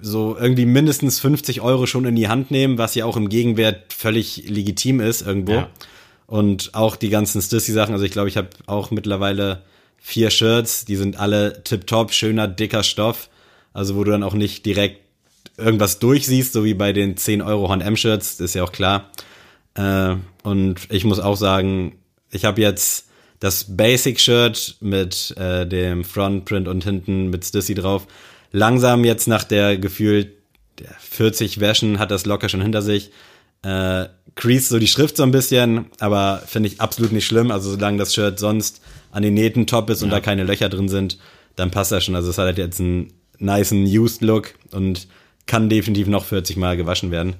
so irgendwie mindestens 50 Euro schon in die Hand nehme, was ja auch im Gegenwert völlig legitim ist irgendwo. Ja. Und auch die ganzen Stussy-Sachen. Also ich glaube, ich habe auch mittlerweile vier Shirts, die sind alle tipptopp, schöner, dicker Stoff. Also wo du dann auch nicht direkt irgendwas durchsiehst, so wie bei den 10 Euro H&M-Shirts, ist ja auch klar. Äh, und ich muss auch sagen, ich habe jetzt das Basic-Shirt mit äh, dem Frontprint und hinten mit Stussy drauf. Langsam jetzt nach der gefühlt 40 Wäschen hat das locker schon hinter sich. Äh, crease so die Schrift so ein bisschen, aber finde ich absolut nicht schlimm. Also solange das Shirt sonst an den Nähten top ist und da keine Löcher drin sind, dann passt das schon. Also es hat halt jetzt einen niceen Used Look und kann definitiv noch 40 Mal gewaschen werden.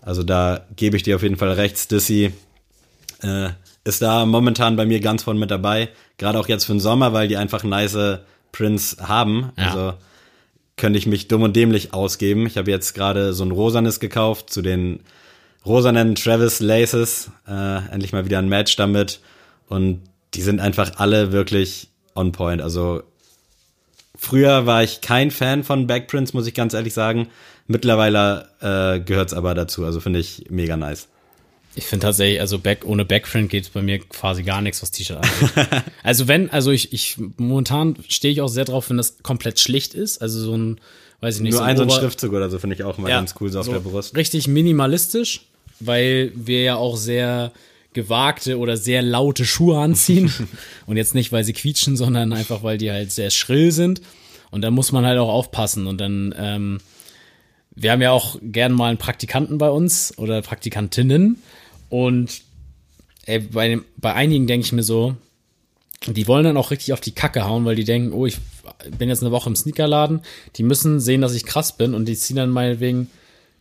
Also da gebe ich dir auf jeden Fall recht. Stissy äh, ist da momentan bei mir ganz vorne mit dabei. Gerade auch jetzt für den Sommer, weil die einfach nice Prints haben. Ja. Also könnte ich mich dumm und dämlich ausgeben. Ich habe jetzt gerade so ein rosanes gekauft zu den rosanen Travis Laces. Äh, endlich mal wieder ein Match damit. Und die sind einfach alle wirklich on point. Also früher war ich kein Fan von Backprints, muss ich ganz ehrlich sagen. Mittlerweile äh, gehört's aber dazu. Also finde ich mega nice. Ich finde tatsächlich, also Back, ohne Backprint geht bei mir quasi gar nichts, was T-Shirt angeht. (laughs) also wenn, also ich, ich momentan stehe ich auch sehr drauf, wenn das komplett schlicht ist. Also so ein, weiß ich nicht, Nur so ein so ein Schriftzug oder so finde ich auch mal Ja, ganz cool so auf der Brust. Richtig minimalistisch, weil wir ja auch sehr gewagte oder sehr laute Schuhe anziehen. (laughs) und jetzt nicht, weil sie quietschen, sondern einfach, weil die halt sehr schrill sind. Und da muss man halt auch aufpassen. Und dann, ähm, wir haben ja auch gern mal einen Praktikanten bei uns oder Praktikantinnen. Und ey, bei, bei einigen denke ich mir so, die wollen dann auch richtig auf die Kacke hauen, weil die denken, oh, ich bin jetzt eine Woche im Sneakerladen. Die müssen sehen, dass ich krass bin und die ziehen dann meinetwegen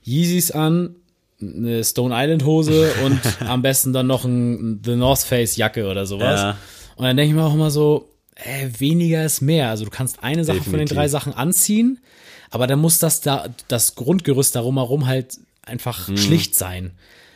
Yeezys an, eine Stone Island Hose (laughs) und am besten dann noch ein The North Face Jacke oder sowas. Ja. Und dann denke ich mir auch immer so, äh, weniger ist mehr. Also du kannst eine Sache von den Definitiv. drei Sachen anziehen, aber dann muss das da das Grundgerüst darum herum halt einfach Mhm. schlicht sein.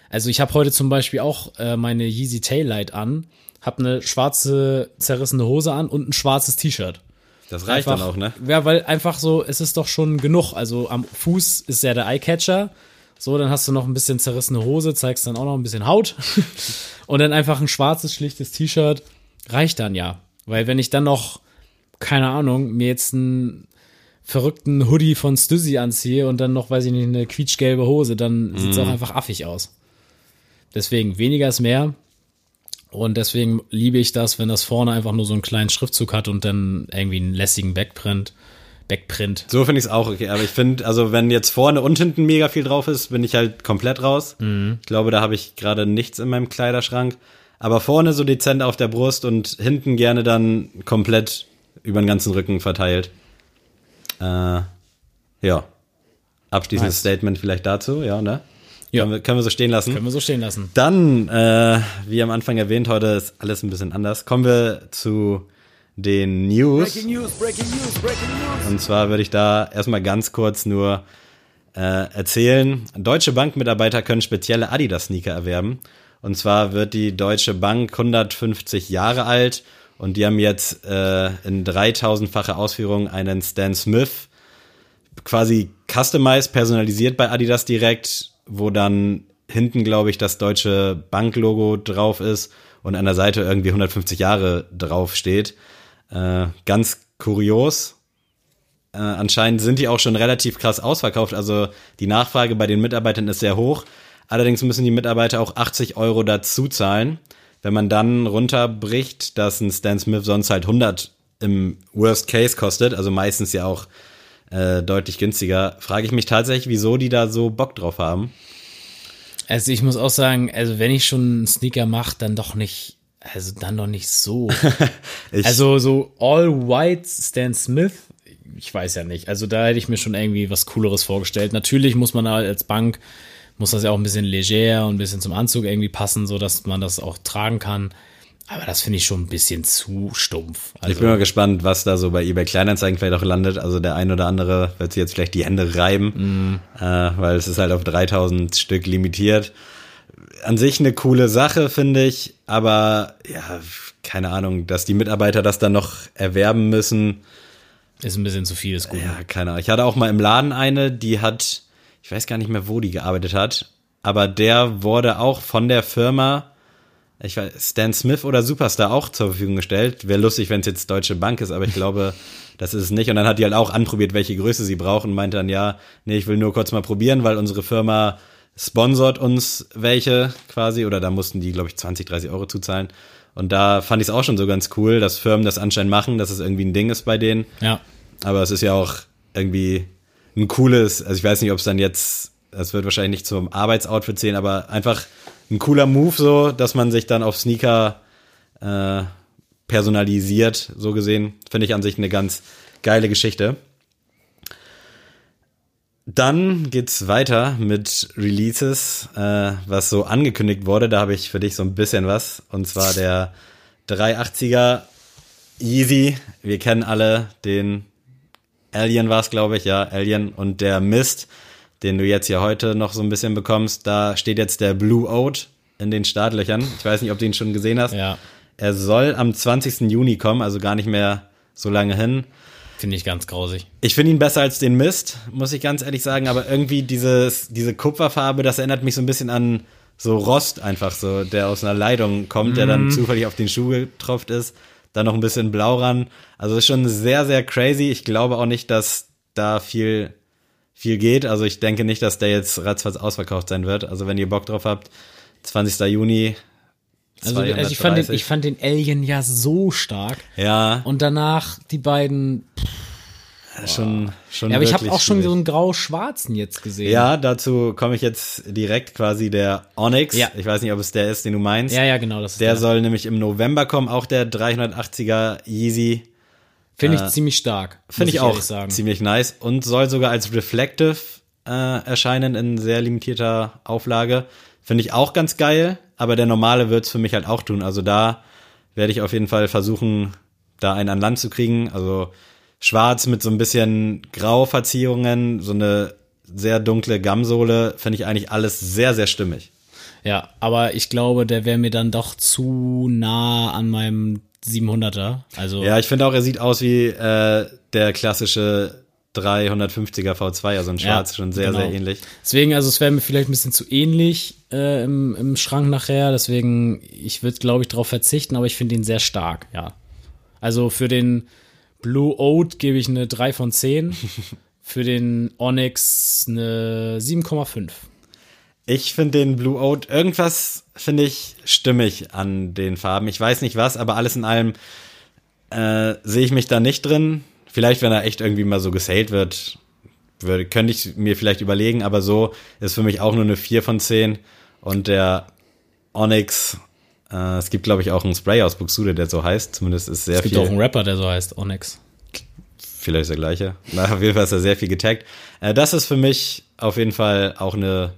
Also ich habe heute zum Beispiel auch äh, meine Yeezy Taillight an, habe eine schwarze zerrissene Hose an und ein schwarzes T-Shirt. Das reicht Einfach- dann auch, ne? Ja, weil einfach so, es ist doch schon genug. Also am Fuß ist ja der Eyecatcher. So, dann hast du noch ein bisschen zerrissene Hose, zeigst dann auch noch ein bisschen Haut. (laughs) und dann einfach ein schwarzes, schlichtes T-Shirt reicht dann ja. Weil wenn ich dann noch, keine Ahnung, mir jetzt einen verrückten Hoodie von Stussy anziehe und dann noch, weiß ich nicht, eine quietschgelbe Hose, dann sieht's auch einfach affig aus. Deswegen, weniger ist mehr. Und deswegen liebe ich das, wenn das vorne einfach nur so einen kleinen Schriftzug hat und dann irgendwie einen lässigen Backprint. Backprint. So finde ich es auch okay. Aber ich finde, also wenn jetzt vorne und hinten mega viel drauf ist, bin ich halt komplett raus. Mhm. Ich glaube, da habe ich gerade nichts in meinem Kleiderschrank. Aber vorne so dezent auf der Brust und hinten gerne dann komplett über den ganzen Rücken verteilt. Äh, ja. Abschließendes Nice. Statement vielleicht dazu, ja, ne? Ja. Können, wir, können wir so stehen lassen. Können wir so stehen lassen. Dann, äh, wie am Anfang erwähnt, heute ist alles ein bisschen anders. Kommen wir zu den News. Und zwar würde ich da erstmal ganz kurz nur äh, erzählen. Deutsche Bankmitarbeiter können spezielle Adidas-Sneaker erwerben. Und zwar wird die Deutsche Bank 150 Jahre alt und die haben jetzt äh, in 3000-fache Ausführung einen Stan Smith quasi customized, personalisiert bei Adidas direkt, wo dann hinten, glaube ich, das deutsche Banklogo drauf ist und an der Seite irgendwie 150 Jahre drauf steht. Äh, ganz kurios. Äh, anscheinend sind die auch schon relativ krass ausverkauft. Also die Nachfrage bei den Mitarbeitern ist sehr hoch. Allerdings müssen die Mitarbeiter auch 80 Euro dazu zahlen. Wenn man dann runterbricht, dass ein Stan Smith sonst halt 100 im Worst Case kostet, also meistens ja auch äh, deutlich günstiger, frage ich mich tatsächlich, wieso die da so Bock drauf haben. Also ich muss auch sagen, also wenn ich schon einen Sneaker mache, dann doch nicht, also dann doch nicht so. (laughs) Also so All White Stan Smith ich weiß ja nicht. Also da hätte ich mir schon irgendwie was Cooleres vorgestellt. Natürlich muss man halt als Bank, muss das ja auch ein bisschen leger und ein bisschen zum Anzug irgendwie passen, so dass man das auch tragen kann. Aber das finde ich schon ein bisschen zu stumpf. Also, Ich bin mal gespannt, was da so bei eBay Kleinanzeigen vielleicht auch landet. Also der ein oder andere wird sich jetzt vielleicht die Hände reiben, äh, weil es ist halt auf 3000 Stück limitiert. An sich eine coole Sache, finde ich, aber ja, keine Ahnung, dass die Mitarbeiter das dann noch erwerben müssen. ist ein bisschen zu viel, ist gut. Ja, keine Ahnung. Ich hatte auch mal im Laden eine, die hat, ich weiß gar nicht mehr, wo die gearbeitet hat, aber der wurde auch von der Firma, ich weiß, Stan Smith oder Superstar auch zur Verfügung gestellt. Wäre lustig, wenn es jetzt Deutsche Bank ist, aber ich glaube, (laughs) das ist es nicht. Und dann hat die halt auch anprobiert, welche Größe sie brauchen und meinte dann, ja, nee, ich will nur kurz mal probieren, weil unsere Firma sponsort uns welche quasi, oder da mussten die, glaube ich, 20, 30 Euro zuzahlen. Und da fand ich es auch schon so ganz cool, dass Firmen das anscheinend machen, dass es irgendwie ein Ding ist bei denen. Ja. Aber es ist ja auch irgendwie ein cooles, also ich weiß nicht, ob es dann jetzt, das wird wahrscheinlich nicht zum Arbeitsoutfit zählen, aber einfach ein cooler Move so, dass man sich dann auf Sneaker äh, personalisiert, so gesehen. Finde ich an sich eine ganz geile Geschichte. Dann geht's weiter mit Releases, äh, was so angekündigt wurde. Da habe ich für dich so ein bisschen was. Und zwar der 380er Yeezy. Wir kennen alle den Alien war es, glaube ich, ja, Alien und der Mist, den du jetzt hier heute noch so ein bisschen bekommst. Da steht jetzt der Blue Oat in den Startlöchern. Ich weiß nicht, ob du ihn schon gesehen hast. Ja. Er soll am 20. Juni kommen, also gar nicht mehr so lange hin. Finde ich ganz grausig. Ich finde ihn besser als den Mist, muss ich ganz ehrlich sagen, aber irgendwie dieses, diese Kupferfarbe, das erinnert mich so ein bisschen an so Rost einfach so, der aus einer Leitung kommt, der dann zufällig auf den Schuh getropft ist, dann noch ein bisschen blau ran. Also ist schon sehr, sehr crazy. Ich glaube auch nicht, dass da viel, viel geht. Also ich denke nicht, dass der jetzt ratzfatz ausverkauft sein wird. Also wenn ihr Bock drauf habt, 20. Juni. Also, also ich, fand den, 230. ich fand den Alien ja so stark. ja, Und danach die beiden. schon, schon Ja, aber ich habe auch schon schwierig. so einen grau-schwarzen jetzt gesehen. Ja, dazu komme ich jetzt direkt quasi der Onyx. Ja. Ich weiß nicht, ob es der ist, den du meinst. ja, ja, genau. Das ist Der soll nämlich im November kommen, auch der 380er Yeezy. Finde ich ziemlich stark. Finde muss ich auch sagen. ziemlich nice und soll sogar als Reflective äh, erscheinen in sehr limitierter Auflage. Finde ich auch ganz geil, aber der normale wird's für mich halt auch tun. Also da werde ich auf jeden Fall versuchen, da einen an Land zu kriegen. Also schwarz mit so ein bisschen Grauverzierungen, so eine sehr dunkle Gamsohle, finde ich eigentlich alles sehr, sehr stimmig. Ja, aber ich glaube, der wäre mir dann doch zu nah an meinem 700er. Also Ja, ich finde auch, er sieht aus wie äh, der klassische 350er V2, also in schwarz, Ja, schon sehr, genau. sehr ähnlich. Deswegen, also es wäre mir vielleicht ein bisschen zu ähnlich äh, im, im Schrank nachher. Deswegen, ich würde, glaube ich, darauf verzichten, aber ich finde ihn sehr stark, ja. Also für den Blue Oat gebe ich eine 3 von 10. (laughs) für den Onyx eine 7,5. Ich finde den Blue Oat, irgendwas finde ich stimmig an den Farben. Ich weiß nicht was, aber alles in allem äh, sehe ich mich da nicht drin. Vielleicht, wenn er echt irgendwie mal so gesailt wird, würde, könnte ich mir vielleicht überlegen, aber so ist für mich auch nur eine 4 von 10. Und der Onyx, äh, es gibt, glaube ich, auch einen Spray aus Buxude, der so heißt. Zumindest ist sehr Es gibt viel. auch einen Rapper, der so heißt, Onyx. Vielleicht der gleiche. Na, auf jeden Fall ist er sehr viel getaggt. Äh, das ist für mich auf jeden Fall auch eine,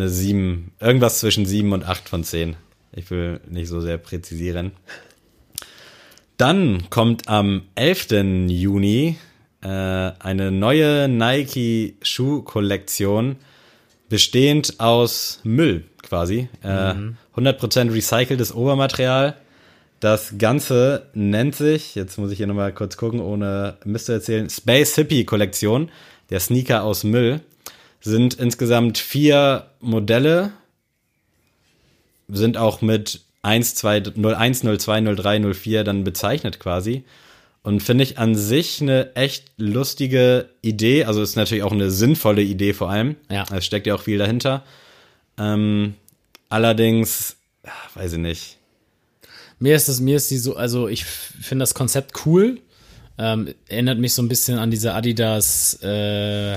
eine 7, irgendwas zwischen 7 und 8 von 10. Ich will nicht so sehr präzisieren. Dann kommt am 11. Juni äh, eine neue Nike Schuhkollektion, bestehend aus Müll quasi. Äh, 100% recyceltes Obermaterial. Das Ganze nennt sich, jetzt muss ich hier nochmal kurz gucken, ohne Mist zu erzählen, Space Hippie Kollektion, der Sneaker aus Müll. Sind insgesamt vier Modelle, sind auch mit 1, 2, 01, 02, 03, 04 dann bezeichnet quasi. Und finde ich an sich eine echt lustige Idee. Also ist natürlich auch eine sinnvolle Idee vor allem. Ja. Es steckt ja auch viel dahinter. Ähm, allerdings, weiß ich nicht. Mir ist das, mir ist die so, also ich finde das Konzept cool. Ähm, erinnert mich so ein bisschen an diese Adidas, äh,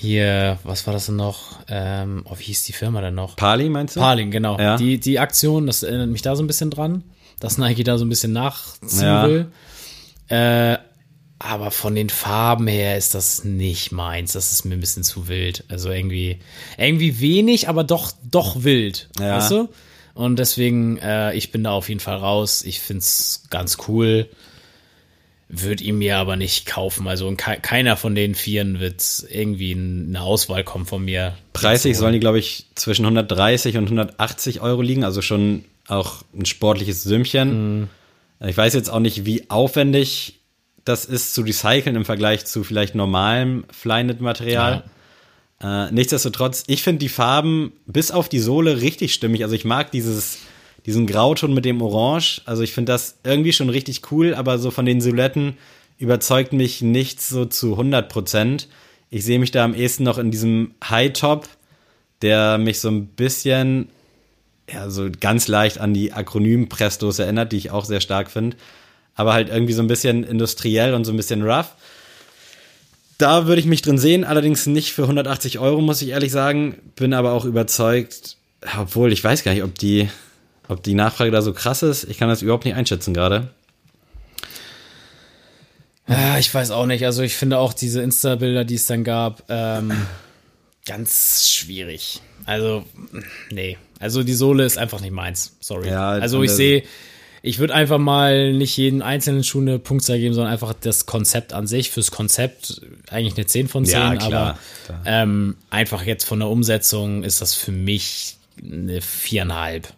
hier, was war das denn noch? Ähm, oh, wie hieß die Firma denn noch? Pali meinst du? Parling, genau. Ja. Die, die Aktion, das erinnert mich da so ein bisschen dran, dass Nike da so ein bisschen nachziehen Ja. will. Äh, Aber von den Farben her ist das nicht meins. Das ist mir ein bisschen zu wild. Also irgendwie, irgendwie wenig, aber doch, doch wild. Ja. Weißt du? Und deswegen, äh, ich bin da auf jeden Fall raus. Ich find's ganz cool. Würde ihn mir aber nicht kaufen. Also ke keiner von den Vieren wird irgendwie in eine Auswahl kommen von mir. Preislich sollen die, glaube ich, zwischen 130 und 180 Euro liegen, also schon auch ein sportliches Sümmchen. Ich weiß jetzt auch nicht, wie aufwendig das ist zu recyceln im Vergleich zu vielleicht normalem Flyknit-Material. Äh, nichtsdestotrotz, ich finde die Farben bis auf die Sohle richtig stimmig. Also ich mag dieses, diesen Grauton mit dem Orange. Also ich finde das irgendwie schon richtig cool, aber so von den Silhouetten überzeugt mich nichts so zu 100 Prozent. Ich sehe mich da am ehesten noch in diesem High-Top, der mich so ein bisschen, ja, so ganz leicht an die Akronym-Prestos erinnert, die ich auch sehr stark finde. Aber halt irgendwie so ein bisschen industriell und so ein bisschen rough. Da würde ich mich drin sehen, allerdings nicht für 180 Euro, muss ich ehrlich sagen. Bin aber auch überzeugt, obwohl ich weiß gar nicht, ob die, ob die Nachfrage da so krass ist. Ich kann das überhaupt nicht einschätzen gerade. Ja, ich weiß auch nicht. Also ich finde auch diese Insta-Bilder, die es dann gab, ähm, (clears throat) ganz schwierig. Also, nee. Also die Sohle ist einfach nicht meins. Sorry. Ja, also ich sehe, ich würde einfach mal nicht jeden einzelnen Schuh eine Punktzahl geben, sondern einfach das Konzept an sich. Fürs Konzept eigentlich eine 10 von 10, Ja, klar, aber. Ähm, einfach jetzt von der Umsetzung ist das für mich eine viereinhalb.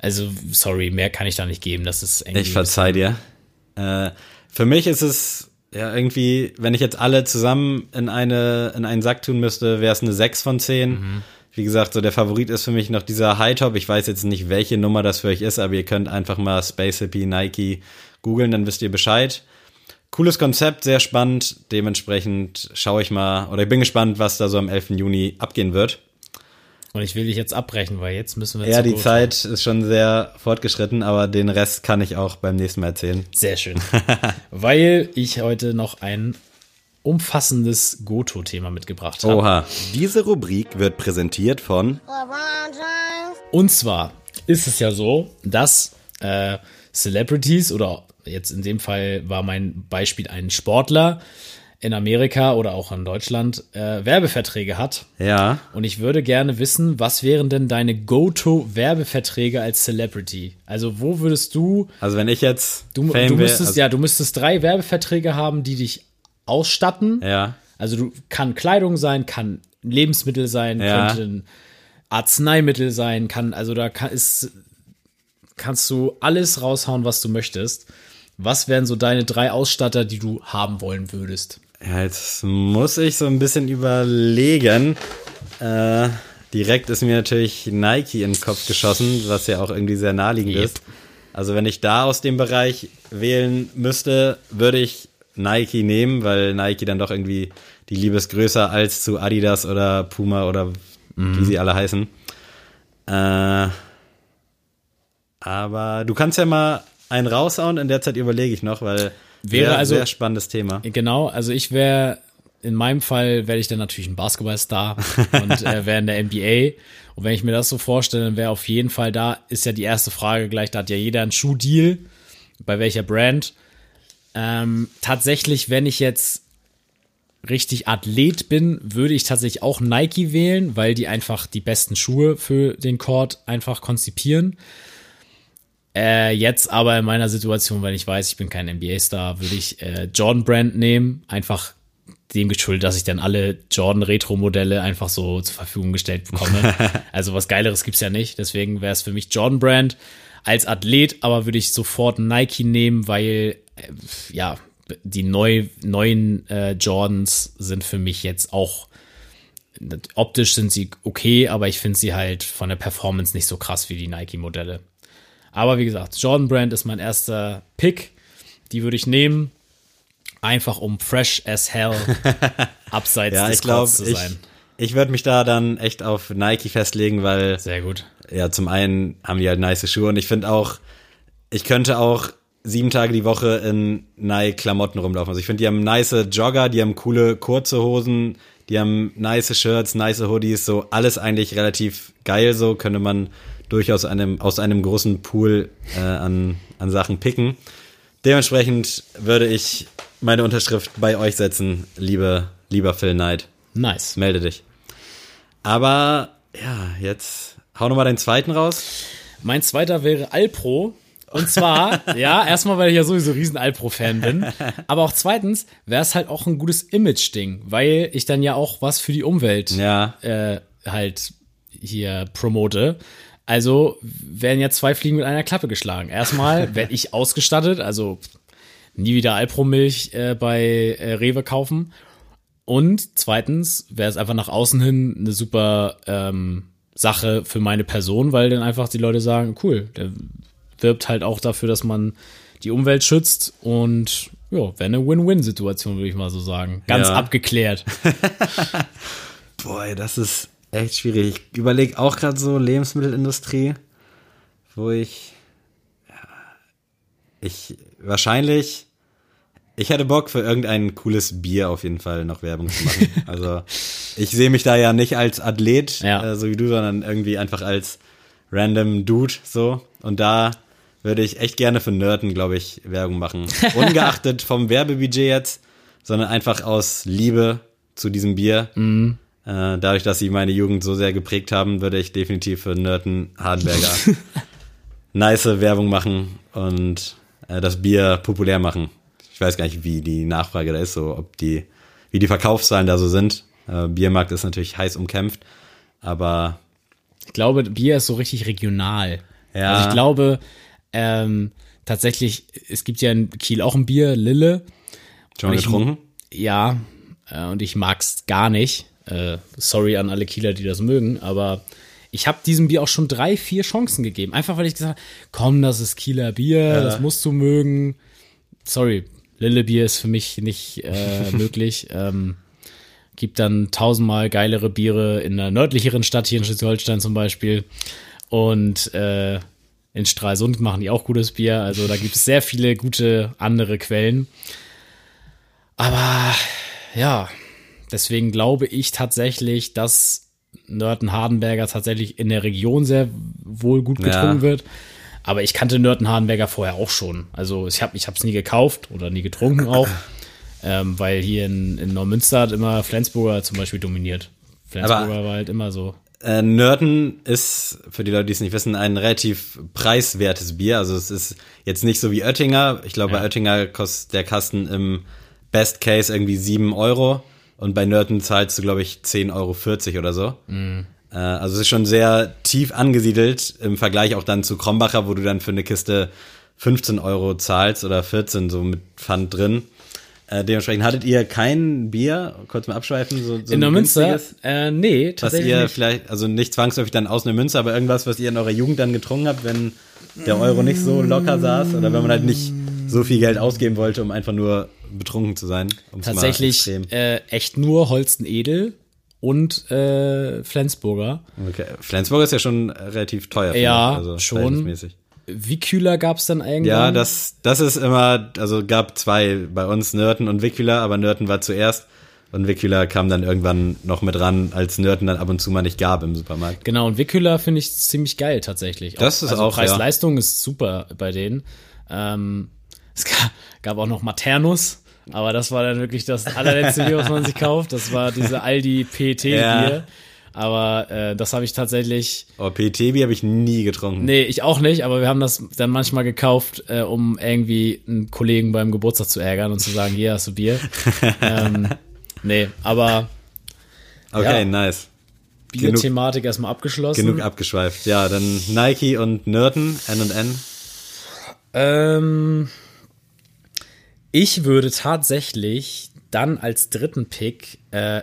Also, sorry, mehr kann ich da nicht geben. Das ist irgendwie. Ich verzeih dir. Äh, für mich ist es ja irgendwie, wenn ich jetzt alle zusammen in eine in einen Sack tun müsste, wäre es eine 6 von 10. Wie gesagt, so der Favorit ist für mich noch dieser High Top. Ich weiß jetzt nicht, welche Nummer das für euch ist, aber ihr könnt einfach mal Space Hippie Nike googeln, dann wisst ihr Bescheid. Cooles Konzept, sehr spannend. Dementsprechend schaue ich mal, oder ich bin gespannt, was da so am 11. Juni abgehen wird. Und ich will dich jetzt abbrechen, weil jetzt müssen wir Ja, die. Zeit ist schon sehr fortgeschritten, aber den Rest kann ich auch beim nächsten Mal erzählen. Sehr schön. (laughs) weil ich heute noch ein umfassendes Goto-Thema mitgebracht habe. Oha. Diese Rubrik wird präsentiert von. Und zwar ist es ja so, dass äh, Celebrities oder jetzt in dem Fall war mein Beispiel ein Sportler in Amerika oder auch in Deutschland äh, Werbeverträge hat. Ja. Und ich würde gerne wissen, was wären denn deine Go-To-Werbeverträge als Celebrity? Also wo würdest du, Also wenn ich jetzt du, Fame du müsstest, also, ja, du müsstest drei Werbeverträge haben, die dich ausstatten. ja. Also du kann Kleidung sein, kann Lebensmittel sein, Ja. könnten Arzneimittel sein, kann also da kann, ist, kannst du alles raushauen, was du möchtest. Was wären so deine drei Ausstatter, die du haben wollen würdest? Ja, jetzt muss ich so ein bisschen überlegen. Äh, direkt ist mir natürlich Nike in den Kopf geschossen, was ja auch irgendwie sehr naheliegend Yep. ist. Also wenn ich da aus dem Bereich wählen müsste, würde ich Nike nehmen, weil Nike dann doch irgendwie die Liebe ist größer als zu Adidas oder Puma oder wie sie alle heißen. Äh, aber du kannst ja mal einen raushauen, in der Zeit überlege ich noch, weil Wäre sehr, also- sehr spannendes Thema. Genau, also ich wäre, in meinem Fall werde ich dann natürlich ein Basketballstar (laughs) und äh, wäre in der NBA. Und wenn ich mir das so vorstelle, dann wäre auf jeden Fall da, ist ja die erste Frage gleich, da hat ja jeder einen Schuhdeal, bei welcher Brand. Ähm, tatsächlich, wenn ich jetzt richtig Athlet bin, würde ich tatsächlich auch Nike wählen, weil die einfach die besten Schuhe für den Court einfach konzipieren. Äh, jetzt aber in meiner Situation, wenn ich weiß, ich bin kein NBA-Star, würde ich äh, Jordan Brand nehmen. Einfach dem geschuldet, dass ich dann alle Jordan Retro-Modelle einfach so zur Verfügung gestellt bekomme. (laughs) also was Geileres gibt's ja nicht. Deswegen wäre es für mich Jordan Brand. Als Athlet aber würde ich sofort Nike nehmen, weil äh, ja die neu, neuen äh, Jordans sind für mich jetzt auch optisch sind sie okay, aber ich finde sie halt von der Performance nicht so krass wie die Nike-Modelle. Aber wie gesagt, Jordan Brand ist mein erster Pick. Die würde ich nehmen. Einfach um fresh as hell (laughs) abseits Ja, des ich glaube, Courts zu ich, sein. ich würde mich da dann echt auf Nike festlegen, weil Sehr gut. ja, zum einen haben die halt nice Schuhe und ich finde auch, ich könnte auch sieben Tage die Woche in Nike-Klamotten rumlaufen. Also ich finde, die haben nice Jogger, die haben coole kurze Hosen, die haben nice Shirts, nice Hoodies, so alles eigentlich relativ geil, so könnte man durchaus einem, aus einem großen Pool äh, an, an Sachen picken. Dementsprechend würde ich meine Unterschrift bei euch setzen, liebe, lieber Phil Knight. Nice. Melde dich. Aber ja, jetzt hau noch mal den zweiten raus. Mein zweiter wäre Alpro. Und zwar, (laughs) ja, erstmal, weil ich ja sowieso riesen Alpro-Fan bin. Aber auch zweitens wäre es halt auch ein gutes Image-Ding, weil ich dann ja auch was für die Umwelt Ja. äh, halt hier promote. Also werden ja zwei Fliegen mit einer Klappe geschlagen. Erstmal (laughs) werde ich ausgestattet, also nie wieder Alpro-Milch äh, bei äh, Rewe kaufen. Und zweitens wäre es einfach nach außen hin eine super ähm, Sache für meine Person, weil dann einfach die Leute sagen, cool, der wirbt halt auch dafür, dass man die Umwelt schützt und ja, wäre eine Win-Win-Situation, würde ich mal so sagen. Ganz Ja. abgeklärt. (laughs) Boah, das ist echt schwierig. Ich überlege auch gerade so Lebensmittelindustrie, wo ich, ja, ich wahrscheinlich, ich hätte Bock für irgendein cooles Bier auf jeden Fall noch Werbung zu machen. (laughs) also ich sehe mich da ja nicht als Athlet, Ja. äh, so wie du, sondern irgendwie einfach als random Dude so. Und da würde ich echt gerne für Nerden, glaube ich, Werbung machen. (laughs) Ungeachtet vom Werbebudget jetzt, sondern einfach aus Liebe zu diesem Bier. Äh, dadurch, dass sie meine Jugend so sehr geprägt haben, würde ich definitiv für Nörten Hardenberger (laughs) nice Werbung machen und äh, das Bier populär machen. Ich weiß gar nicht, wie die Nachfrage da ist, so ob die, wie die Verkaufszahlen da so sind. Äh, Biermarkt ist natürlich heiß umkämpft, aber Ich glaube, Bier ist so richtig regional. Ja. Also ich glaube, ähm, tatsächlich, es gibt ja in Kiel auch ein Bier, Lille. schon getrunken. Ja, äh, und ich mag's gar nicht. Äh, sorry an alle Kieler, die das mögen, aber ich habe diesem Bier auch schon drei, vier Chancen gegeben. Einfach weil ich gesagt habe, komm, das ist Kieler Bier, das musst du mögen. Sorry, Lille Bier ist für mich nicht äh, (laughs) möglich. Ähm, gibt dann tausendmal geilere Biere in einer nördlicheren Stadt, hier in Schleswig-Holstein zum Beispiel. Und äh, in Stralsund machen die auch gutes Bier. Also da gibt es sehr viele gute andere Quellen. Aber ja, deswegen glaube ich tatsächlich, dass Nörten Hardenberger tatsächlich in der Region sehr wohl gut getrunken Ja. wird. Aber ich kannte Nörten Hardenberger vorher auch schon. Also ich habe ich es nie gekauft oder nie getrunken auch, ähm, weil hier in, in Neumünster hat immer Flensburger zum Beispiel dominiert. Flensburger war halt immer so. Äh, Nörten ist, für die Leute, die es nicht wissen, ein relativ preiswertes Bier. Also es ist jetzt nicht so wie Oettinger. Ich glaube, bei Oettinger kostet der Kasten im Best Case irgendwie 7 Euro. Und bei Nörten zahlst du, glaube ich, 10,40 Euro oder so. Äh, also es ist schon sehr tief angesiedelt im Vergleich auch dann zu Krombacher, wo du dann für eine Kiste 15 Euro zahlst oder 14 so mit Pfand drin. Äh, dementsprechend hattet ihr kein Bier, kurz mal abschweifen, so, so In Neumünster? günstiges? Äh, nee, was tatsächlich ihr nicht. vielleicht, also nicht zwangsläufig dann aus einer Münze, aber irgendwas, was ihr in eurer Jugend dann getrunken habt, wenn der Euro nicht so locker saß oder wenn man halt nicht so viel Geld ausgeben wollte, um einfach nur betrunken zu sein. Tatsächlich äh, echt nur Holsten Edel und äh, Flensburger. Okay. Flensburg ist ja schon relativ teuer. Ja, also schon. verhältnismäßig. Wikühler gab's dann irgendwann. Ja, das, das ist immer, also gab zwei bei uns, Nörten und Wikula, aber Nörten war zuerst und Wikula kam dann irgendwann noch mit ran, als Nörten dann ab und zu mal nicht gab im Supermarkt. Genau, und Wiküler finde ich ziemlich geil tatsächlich. Das ist also auch, Preis-Leistung ist super bei denen. Ähm, es gab, auch noch Maternus, aber das war dann wirklich das allerletzte Bier, was man sich kauft. Das war diese Aldi PET-Bier. Ja. Aber äh, das habe ich tatsächlich, Oh, PET-Bier habe ich nie getrunken. nee, ich auch nicht, aber wir haben das dann manchmal gekauft, äh, um irgendwie einen Kollegen beim Geburtstag zu ärgern und zu sagen, hier hast du Bier. (laughs) ähm, nee, aber Okay, Ja. nice. Bierthematik erstmal abgeschlossen. Genug abgeschweift. Ja, dann Nike und Nörten, N&N. Ähm, ich würde tatsächlich dann als dritten Pick äh,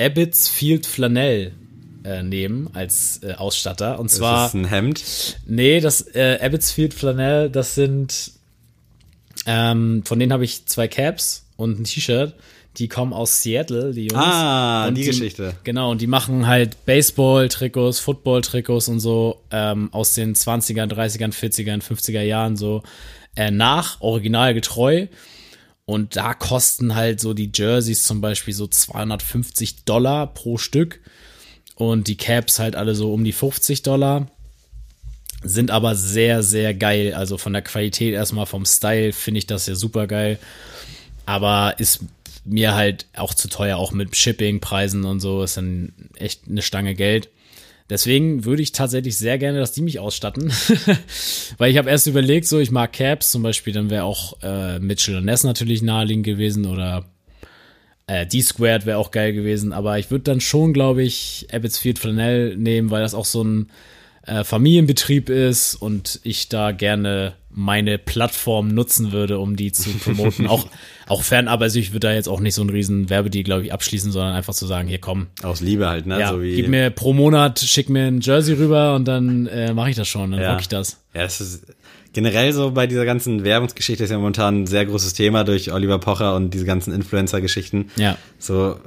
Abbott's Field Flanell äh, nehmen als äh, Ausstatter. Und Das zwar, ist ein Hemd. nee, das äh, Abbott's Field Flanell, das sind, ähm, von denen habe ich zwei Caps und ein T-Shirt. Die kommen aus Seattle, die Jungs. Ah, Und die Geschichte. Genau, und die machen halt Baseball-Trikots, Football-Trikots und so ähm, aus den 20ern, 30ern, 40ern, 50er Jahren so äh, nach, originalgetreu. Und da kosten halt so die Jerseys zum Beispiel so 250 Dollar pro Stück und die Caps halt alle so um die 50 Dollar. sind aber sehr, sehr geil. Also von der Qualität erstmal, vom Style finde ich das ja super geil. Aber ist mir halt auch zu teuer, auch mit Shipping-Preisen und so, ist dann echt eine Stange Geld. Deswegen würde ich tatsächlich sehr gerne, dass die mich ausstatten. (laughs) Weil ich habe erst überlegt, so ich mag Caps zum Beispiel, dann wäre auch äh, Mitchell und Ness natürlich naheliegend gewesen oder äh, D-Squared wäre auch geil gewesen. Aber ich würde dann schon, glaube ich, Abbotsfield Flanell nehmen, weil das auch so ein äh, Familienbetrieb ist und ich da gerne meine Plattform nutzen würde, um die zu promoten. auch, (laughs) auch fernab, also ich würde da jetzt auch nicht so einen riesen Werbedeal, glaube ich, abschließen, sondern einfach zu sagen, hier komm, Aus Liebe halt, ne? ja, so wie, gib mir pro Monat, schick mir ein Jersey rüber und dann äh, mache ich das schon, dann Ja. rock ich das. Ja, das ist generell so bei dieser ganzen Werbungsgeschichte ist ja momentan ein sehr großes Thema durch Oliver Pocher und diese ganzen Influencer-Geschichten. Ja. So,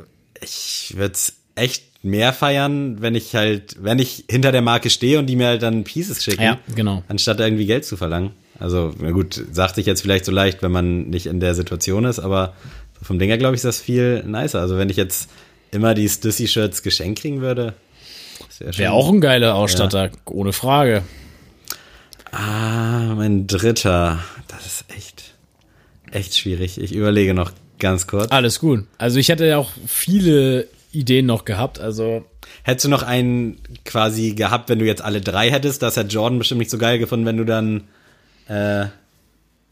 ich würde echt mehr feiern, wenn ich halt, wenn ich hinter der Marke stehe und die mir halt dann Pieces schicken. Ja, genau. Anstatt irgendwie Geld zu verlangen. Also, na gut, sagt sich jetzt vielleicht so leicht, wenn man nicht in der Situation ist, aber vom Ding her, glaube ich, ist das viel nicer. Also, wenn ich jetzt immer die Stussy-Shirts geschenkt kriegen würde, wäre. Wäre auch ein geiler Ausstatter, ohne Frage. Ah, mein dritter. Das ist echt, echt schwierig. Ich überlege noch ganz kurz. Alles gut. Also ich hätte ja auch viele Ideen noch gehabt, also Hättest du noch einen quasi gehabt, wenn du jetzt alle drei hättest? Das hätte Jordan bestimmt nicht so geil gefunden, wenn du dann äh,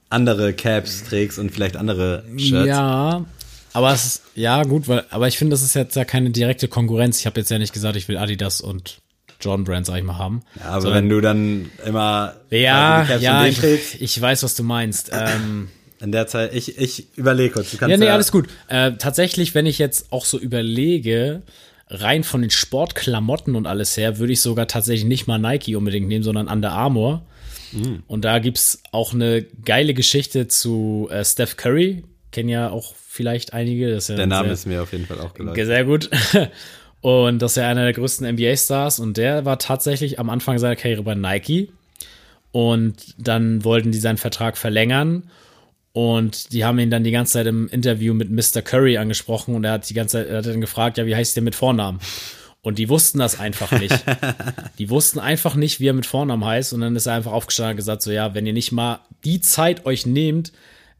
andere Caps trägst und vielleicht andere Shirts. Ja, aber es ist, ja gut, weil, aber ich finde, das ist jetzt ja keine direkte Konkurrenz. Ich habe jetzt ja nicht gesagt, ich will Adidas und Jordan Brand, sag ich mal, haben. Ja, aber Sondern- wenn du dann immer ja, Caps ja, ich, ich weiß, was du meinst. Ähm, in der Zeit, ich, ich überlege kurz. Du kannst ja, nee, alles gut. Äh, tatsächlich, wenn ich jetzt auch so überlege, rein von den Sportklamotten und alles her, würde ich sogar tatsächlich nicht mal Nike unbedingt nehmen, sondern Under Armour. Mhm. Und da gibt's auch eine geile Geschichte zu äh, Steph Curry. Kennen ja auch vielleicht einige. Ja Der Name sehr, ist mir auf jeden Fall auch geläufig. sehr gut. (laughs) Und das ist ja einer der größten NBA-Stars und der war tatsächlich am Anfang seiner Karriere bei Nike. Und dann wollten die seinen Vertrag verlängern. Und die haben ihn dann die ganze Zeit im Interview mit Mr. Curry angesprochen und er hat die ganze Zeit, er hat dann gefragt, ja, wie heißt der mit Vornamen? Und die wussten das einfach nicht. (laughs) Die wussten einfach nicht, wie er mit Vornamen heißt. Und dann ist er einfach aufgestanden und gesagt, so, ja, wenn ihr nicht mal die Zeit euch nehmt,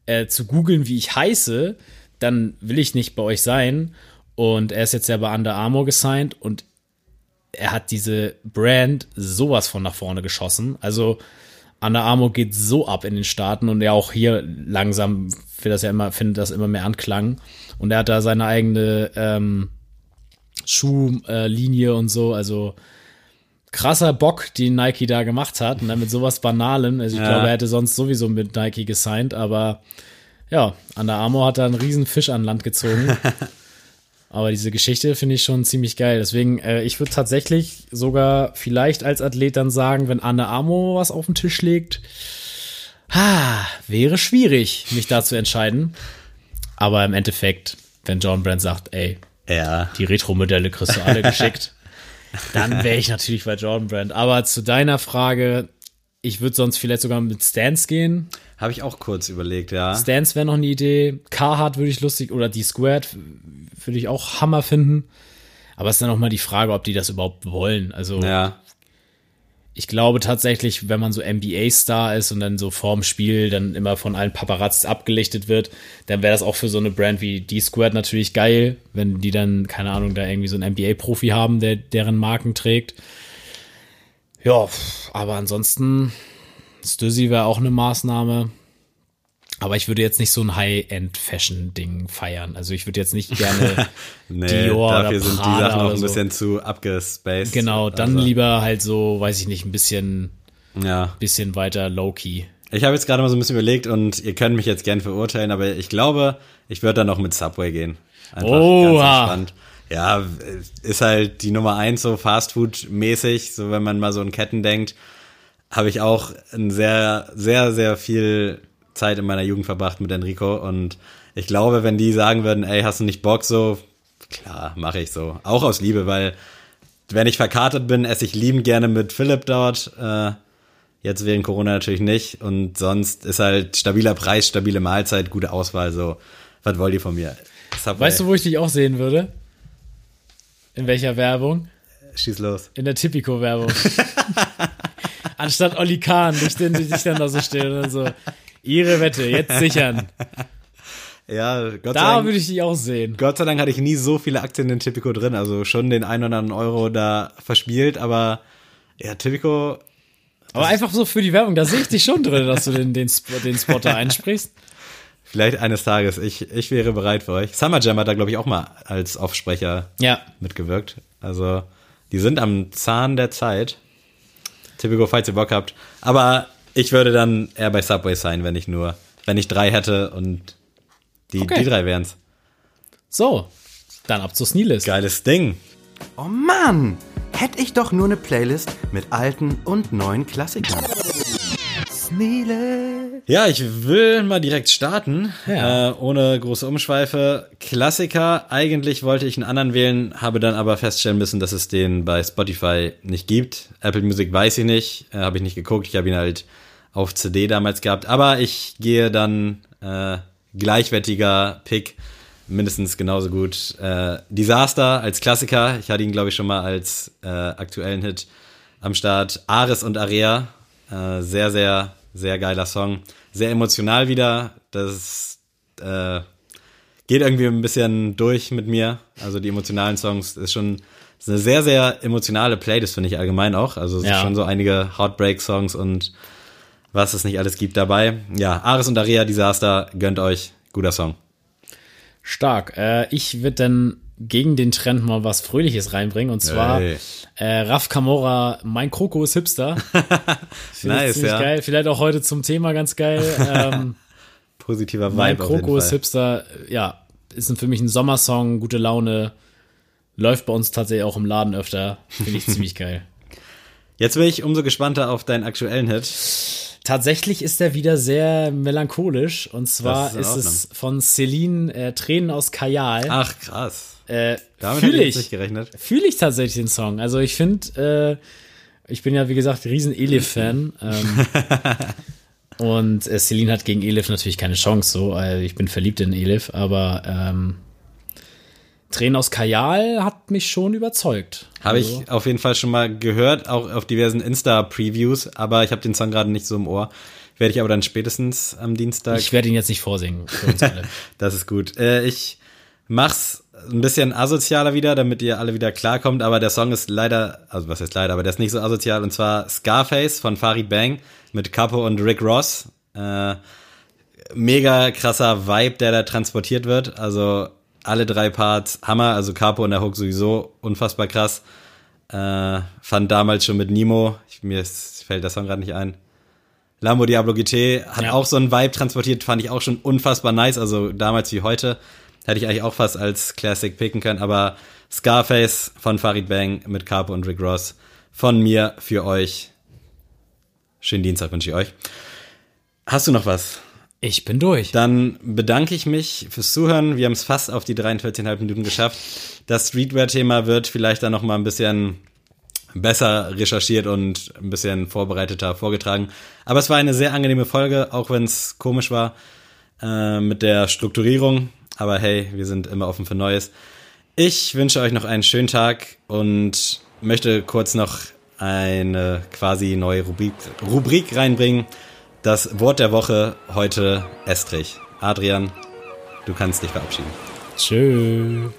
äh, zu googeln, wie ich heiße, dann will ich nicht bei euch sein. Und er ist jetzt ja bei Under Armour gesigned und er hat diese Brand sowas von nach vorne geschossen. Also Under Armour geht so ab in den Staaten und er auch hier langsam will das ja immer, findet das immer mehr Anklang. Und er hat da seine eigene ähm, Schuhlinie und so, also krasser Bock, den Nike da gemacht hat. Und dann mit sowas Banalem. Also ich Ja. glaube, er hätte sonst sowieso mit Nike gesigned, aber ja, Under Armour hat da einen riesen Fisch an Land gezogen. (laughs) Aber diese Geschichte finde ich schon ziemlich geil. Deswegen, äh, ich würde tatsächlich sogar vielleicht als Athlet dann sagen, wenn Anne Amo was auf den Tisch legt, ha, wäre schwierig, mich da zu entscheiden. Aber im Endeffekt, wenn John Brand sagt, ey, Ja. die Retro-Modelle kriegst du alle (laughs) geschickt, dann wäre ich natürlich bei Jordan Brand. Aber zu deiner Frage, ich würde sonst vielleicht sogar mit Stance gehen. Habe ich auch kurz überlegt, ja. Stance wäre noch eine Idee. Carhartt würde ich lustig oder die Squared würde ich auch Hammer finden. Aber es ist dann auch mal die Frage, ob die das überhaupt wollen. Also Ja. Ich glaube tatsächlich, wenn man so NBA-Star ist und dann so vorm Spiel dann immer von allen Paparazzis abgelichtet wird, dann wäre das auch für so eine Brand wie D-Squared natürlich geil, wenn die dann, keine Ahnung, da irgendwie so einen NBA-Profi haben, der deren Marken trägt. Ja, aber ansonsten, Stussy wäre auch eine Maßnahme. Aber ich würde jetzt nicht so ein High-End-Fashion-Ding feiern. Also ich würde jetzt nicht gerne (laughs) Nee, Dior dafür oder sind die Prada Sachen oder ein so. bisschen zu abgespaced. Genau, dann Also, lieber halt so, weiß ich nicht, ein bisschen, Ja. bisschen weiter low-key. Ich habe jetzt gerade mal so ein bisschen überlegt und ihr könnt mich jetzt gern verurteilen, aber ich glaube, ich würde dann noch mit Subway gehen. Einfach Oha. ganz entspannt. Ja, ist halt die Nummer eins so Fastfood-mäßig, so wenn man mal so an Ketten denkt, habe ich auch ein sehr, sehr, sehr viel Zeit in meiner Jugend verbracht mit Enrico und ich glaube, wenn die sagen würden, ey, hast du nicht Bock so, klar, mache ich so. Auch aus Liebe, weil wenn ich verkartet bin, esse ich liebend gerne mit Philipp dort. Äh, jetzt während Corona natürlich nicht. Und sonst ist halt stabiler Preis, stabile Mahlzeit, gute Auswahl. So, was wollt ihr von mir? Subway. Weißt du, wo ich dich auch sehen würde? In welcher Werbung? Schieß los. In der Tipico-Werbung. (laughs) Anstatt Olli Kahn, dich, den, dich dann da so stehen und so, ihre Wette, jetzt sichern. (laughs) Ja, Gott sei Da Dank. würde ich dich auch sehen. Gott sei Dank hatte ich nie so viele Aktien in Tipico drin, also schon den einen oder anderen Euro da verspielt, aber ja, Tipico, Aber einfach so für die Werbung, da sehe ich dich schon drin, dass du den, den, den Spotter einsprichst. (laughs) vielleicht eines Tages, ich, ich wäre bereit für euch. Summer Jam hat da, glaube ich, auch mal als Aufsprecher Ja. mitgewirkt. Also, die sind am Zahn der Zeit. Tipico, falls ihr Bock habt. Aber ich würde dann eher bei Subway sein, wenn ich nur, wenn ich drei hätte und die, Okay. die drei wären's. So, dann ab zur Sneelist. Geiles Ding. Oh Mann, hätte ich doch nur eine Playlist mit alten und neuen Klassikern. Sneele. Ja, ich will mal direkt starten, Ja. äh, ohne große Umschweife. Klassiker, eigentlich wollte ich einen anderen wählen, habe dann aber feststellen müssen, dass es den bei Spotify nicht gibt. Apple Music weiß ich nicht, äh, habe ich nicht geguckt, ich habe ihn halt auf CD damals gehabt. Aber ich gehe dann äh, gleichwertiger Pick, mindestens genauso gut. Äh, Disaster als Klassiker, ich hatte ihn glaube ich schon mal als äh, aktuellen Hit am Start. Ares und Area, äh, sehr, sehr, sehr geiler Song. Sehr emotional wieder. Das äh, geht irgendwie ein bisschen durch mit mir. Also die emotionalen Songs ist schon ist eine sehr, sehr emotionale Playlist, finde ich allgemein auch. Also es Ja. sind schon so einige Heartbreak-Songs und was es nicht alles gibt dabei. Ja, Ares und Area Disaster, gönnt euch. Guter Song. Stark. Äh, ich würde dann gegen den Trend mal was Fröhliches reinbringen. Und zwar Hey. äh, Raf Kamora, mein Kroko ist Hipster. (laughs) Finde Nice, ja. geil. Vielleicht auch heute zum Thema ganz geil. (laughs) Ähm, Positiver Vibe mein Kroko ist. Hipster. Ja, ist für mich ein Sommersong, gute Laune. Läuft bei uns tatsächlich auch im Laden öfter. Finde ich ziemlich geil. (laughs) Jetzt bin ich umso gespannter auf deinen aktuellen Hit. Tatsächlich ist er wieder sehr melancholisch. Und zwar ist ist, es von Celine äh, Tränen aus Kajal. Ach, krass. Äh, Damit Fühle ich gerechnet. Fühle ich tatsächlich den Song. Also ich finde, äh, ich bin ja wie gesagt riesen Elif-Fan. Ähm, (laughs) und äh, Celine hat gegen Elif natürlich keine Chance. So, äh, ich bin verliebt in Elif, aber ähm, Tränen aus Kajal hat mich schon überzeugt. Habe Also- ich auf jeden Fall schon mal gehört, auch auf diversen Insta-Previews, aber ich habe den Song gerade nicht so im Ohr. Werde ich aber dann spätestens am Dienstag. Ich werde ihn jetzt nicht vorsingen (laughs) das ist gut. Äh, ich mach's ein bisschen asozialer wieder, damit ihr alle wieder klarkommt, aber der Song ist leider, also was heißt leider, aber der ist nicht so asozial und zwar Scarface von Farid Bang mit Capo und Rick Ross. Äh, mega krasser Vibe, der da transportiert wird. Also alle drei Parts Hammer, also Capo und der Hook sowieso unfassbar krass. Äh, fand damals schon mit Nemo, ich, mir ist, fällt der Song gerade nicht ein. Lambo Diablo GT hat Ja. auch so einen Vibe transportiert, fand ich auch schon unfassbar nice, also damals wie heute. Hätte ich eigentlich auch fast als Classic picken können, aber Scarface von Farid Bang mit Capo und Rick Ross von mir für euch. Schönen Dienstag wünsche ich euch. Hast du noch was? Ich bin durch. Dann bedanke ich mich fürs Zuhören. Wir haben es fast auf die 43,5 Minuten geschafft. Das Streetwear-Thema wird vielleicht dann noch mal ein bisschen besser recherchiert und ein bisschen vorbereiteter vorgetragen. Aber es war eine sehr angenehme Folge, auch wenn es komisch war äh, mit der Strukturierung. Aber hey, wir sind immer offen für Neues. Ich wünsche euch noch einen schönen Tag und möchte kurz noch eine quasi neue Rubrik, Rubrik reinbringen. Das Wort der Woche heute Estrich. Adrian, du kannst dich verabschieden. Tschö.